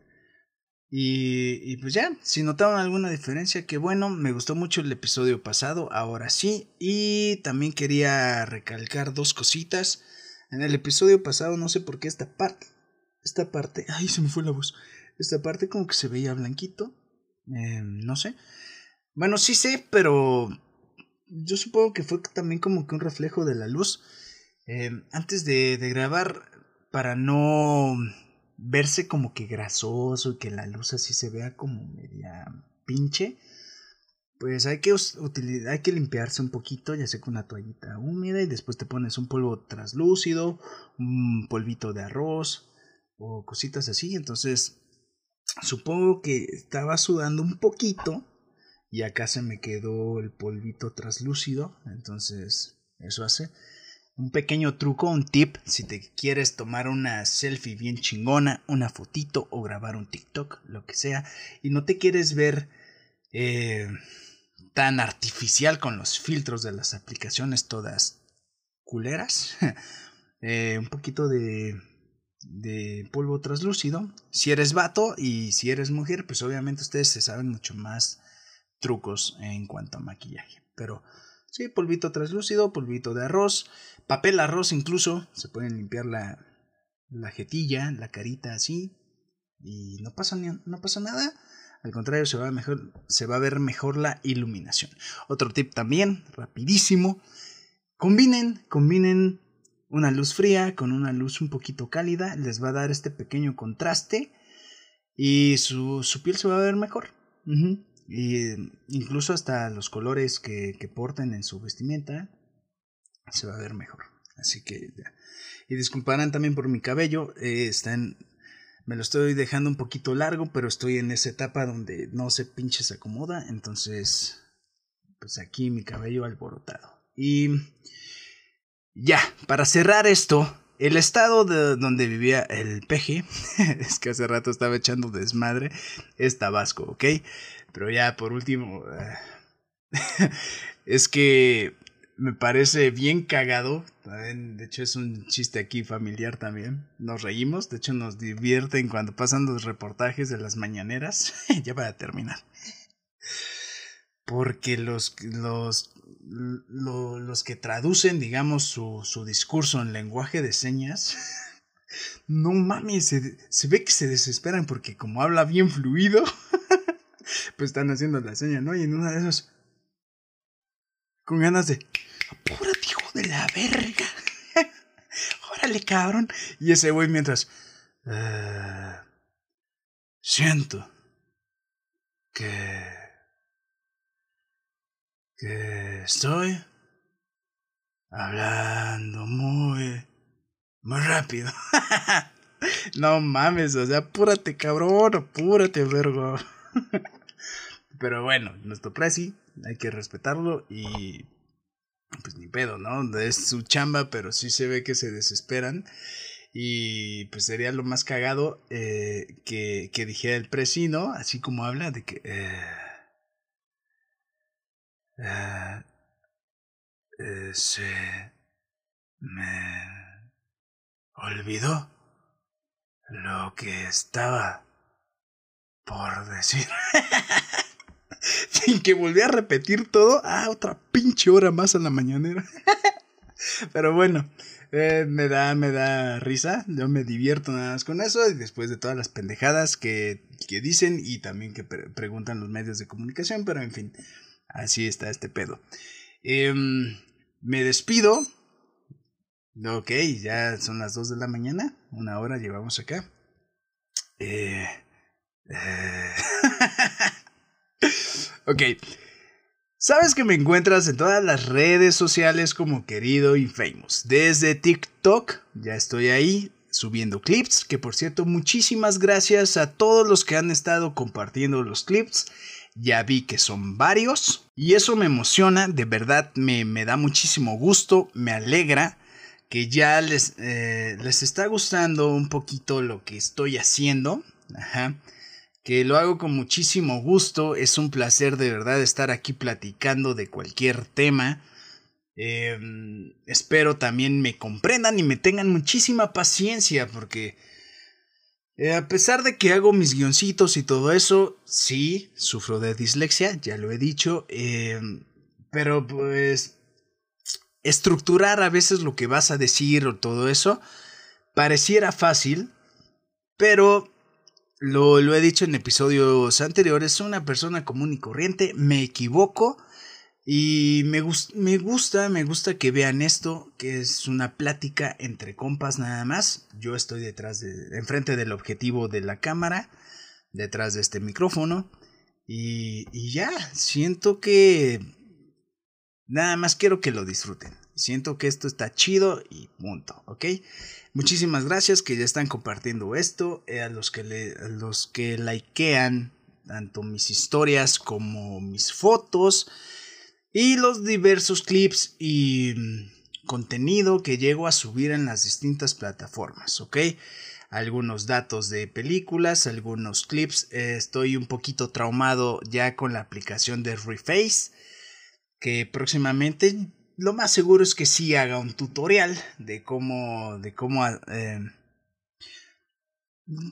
Y, y, pues ya, si notaron alguna diferencia, que bueno, me gustó mucho el episodio pasado, ahora sí. Y también quería recalcar dos cositas. En el episodio pasado no sé por qué esta parte esta parte, ay, se me fue la voz. Esta parte como que se veía blanquito. Eh, no sé. Bueno, sí sé, pero yo supongo que fue también como que un reflejo de la luz. Eh, antes de, de grabar, para no verse como que grasoso y que la luz así se vea como media pinche, pues hay que, hay que limpiarse un poquito, ya sea con una toallita húmeda y después te pones un polvo translúcido, un polvito de arroz, o cositas así. Entonces, supongo que estaba sudando un poquito y acá se me quedó el polvito traslúcido. Entonces, eso hace. Un pequeño truco, un tip, si te quieres tomar una selfie bien chingona, una fotito o grabar un TikTok, lo que sea, y no te quieres ver eh, tan artificial con los filtros de las aplicaciones todas culeras, eh, un poquito de de polvo translúcido. Si eres vato y si eres mujer, pues obviamente ustedes se saben mucho más trucos en cuanto a maquillaje. Pero sí, polvito translúcido, polvito de arroz, papel arroz incluso, se pueden limpiar la, la jetilla, la carita así y no pasa, no pasa nada. Al contrario, se va, mejor, se va a ver mejor la iluminación. Otro tip también, rapidísimo. Combinen, combinen una luz fría con una luz un poquito cálida les va a dar este pequeño contraste y su, su piel se va a ver mejor. Y incluso hasta los colores que, que, porten en su vestimenta se va a ver mejor. Así que Y disculparán también por mi cabello. Eh, me lo estoy dejando un poquito largo, pero estoy en esa etapa donde no se pinche se acomoda. Entonces, pues aquí mi cabello alborotado. Y ya, para cerrar esto, el estado de donde vivía el peje, es que hace rato estaba echando desmadre, es Tabasco, ¿ok? Pero ya por último, eh, es que me parece bien cagado. De hecho, es un chiste aquí familiar también. Nos reímos, de hecho, nos divierten cuando pasan los reportajes de las mañaneras. ya para terminar. Porque los, los los que traducen, digamos, su, su, discurso en lenguaje de señas, no mames, se, se, ve que se desesperan porque como habla bien fluido, pues están haciendo la seña, ¿no? Y en una de esas, con ganas de, apúrate, hijo de la verga, órale, cabrón. Y ese güey mientras, uh, siento que que estoy hablando muy, muy rápido. no mames, o sea, apúrate, cabrón, apúrate, vergo. Pero bueno, nuestro presi, hay que respetarlo y pues ni pedo, ¿no? Es su chamba, pero sí se ve que se desesperan. Y pues sería lo más cagado eh, que, que, dijera el presi, ¿no? Así como habla de que... Eh, eh, se me olvidó lo que estaba por decir. Sin que volviera a repetir todo. Ah, otra pinche hora más a la mañanera. Pero bueno, eh, me da, me da risa. Yo me divierto nada más con eso. Y después de todas las pendejadas que, que dicen y también que preguntan los medios de comunicación. Pero en fin, así está este pedo. Em, me despido. Ok, ya son las 2 de la mañana. Una hora llevamos acá. Eh. ok. Sabes que me encuentras en todas las redes sociales como querido Infamous. Desde TikTok, ya estoy ahí subiendo clips, que por cierto muchísimas gracias a todos los que han estado compartiendo los clips. Ya vi que son varios y eso me emociona, de verdad me, me da muchísimo gusto, me alegra que ya les, eh, les está gustando un poquito lo que estoy haciendo. Ajá que lo hago con muchísimo gusto. Es un placer de verdad estar aquí platicando de cualquier tema. Em, espero también me comprendan y me tengan muchísima paciencia porque eh, a pesar de que hago mis guioncitos y todo eso, sí, sufro de dislexia, ya lo he dicho, em, pero pues estructurar a veces lo que vas a decir o todo eso pareciera fácil, pero lo, he dicho en episodios anteriores, soy una persona común y corriente, me equivoco y me, me gusta, me gusta que vean esto, que es una plática entre compas nada más. Yo estoy detrás de, enfrente del objetivo de la cámara, detrás de este micrófono y ya, siento que nada más quiero que lo disfruten. Siento que esto está chido y punto, ¿ok? Muchísimas gracias que ya están compartiendo esto, eh, a los que, le, los que likean tanto mis historias como mis fotos y los diversos clips y mm, contenido que llego a subir en las distintas plataformas, ¿ok? Algunos datos de películas, algunos clips. Eh, estoy un poquito traumado ya con la aplicación de Reface, que próximamente lo más seguro es que sí haga un tutorial de cómo, de cómo, eh,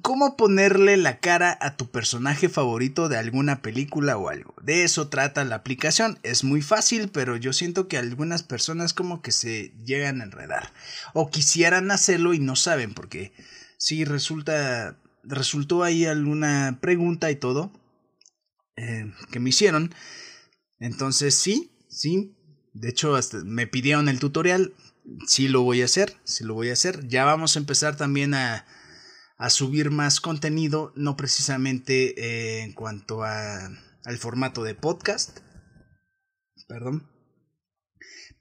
cómo ponerle la cara a tu personaje favorito de alguna película o algo. De eso trata la aplicación. Es muy fácil, pero yo siento que algunas personas como que se llegan a enredar o quisieran hacerlo y no saben porque sí resulta, resultó ahí alguna pregunta y todo eh, que me hicieron. Entonces sí, sí, de hecho, me pidieron el tutorial. Sí lo voy a hacer, sí lo voy a hacer. Ya vamos a empezar también a, a subir más contenido, no precisamente eh, en cuanto a, al formato de podcast. Perdón.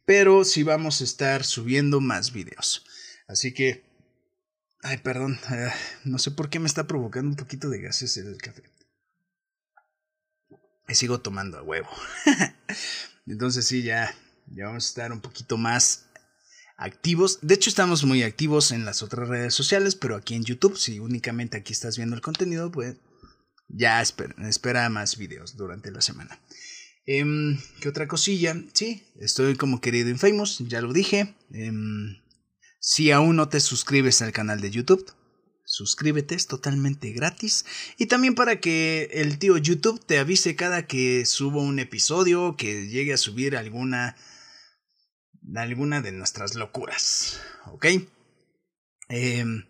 Pero sí vamos a estar subiendo más videos. Así que... Ay, perdón. Eh, no sé por qué me está provocando un poquito de gases el café. Y sigo tomando a huevo. Entonces sí, ya, ya vamos a estar un poquito más activos. De hecho, estamos muy activos en las otras redes sociales, pero aquí en YouTube, si únicamente aquí estás viendo el contenido, pues ya espera, más videos durante la semana. Em, ¿Qué otra cosilla? Sí, estoy como querido Infamous, ya lo dije. Em, si aún no te suscribes al canal de YouTube, suscríbete, es totalmente gratis. Y también para que el tío YouTube te avise cada que subo un episodio, que llegue a subir alguna, alguna de nuestras locuras. ¿Ok? Em,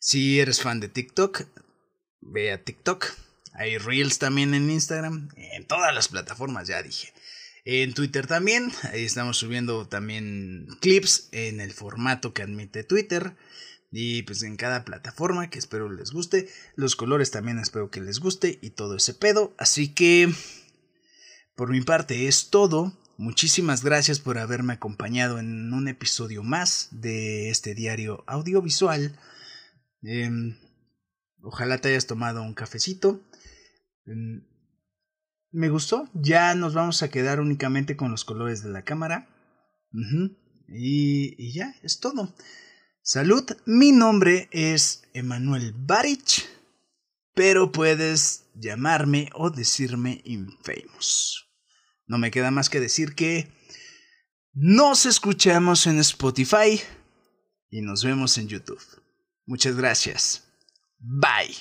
si eres fan de TikTok, ve a TikTok. Hay Reels también en Instagram, en todas las plataformas, ya dije. En Twitter también, ahí estamos subiendo también clips en el formato que admite Twitter. Y pues en cada plataforma que espero les guste. Los colores también espero que les guste y todo ese pedo. Así que por mi parte es todo. Muchísimas gracias por haberme acompañado en un episodio más de este diario audiovisual. Em, ojalá te hayas tomado un cafecito. Em, me gustó. Ya nos vamos a quedar únicamente con los colores de la cámara. y, y, ya, es todo. Salud, mi nombre es Emanuel Barich, pero puedes llamarme o decirme Infamous. No me queda más que decir que nos escuchamos en Spotify y nos vemos en YouTube. Muchas gracias. Bye.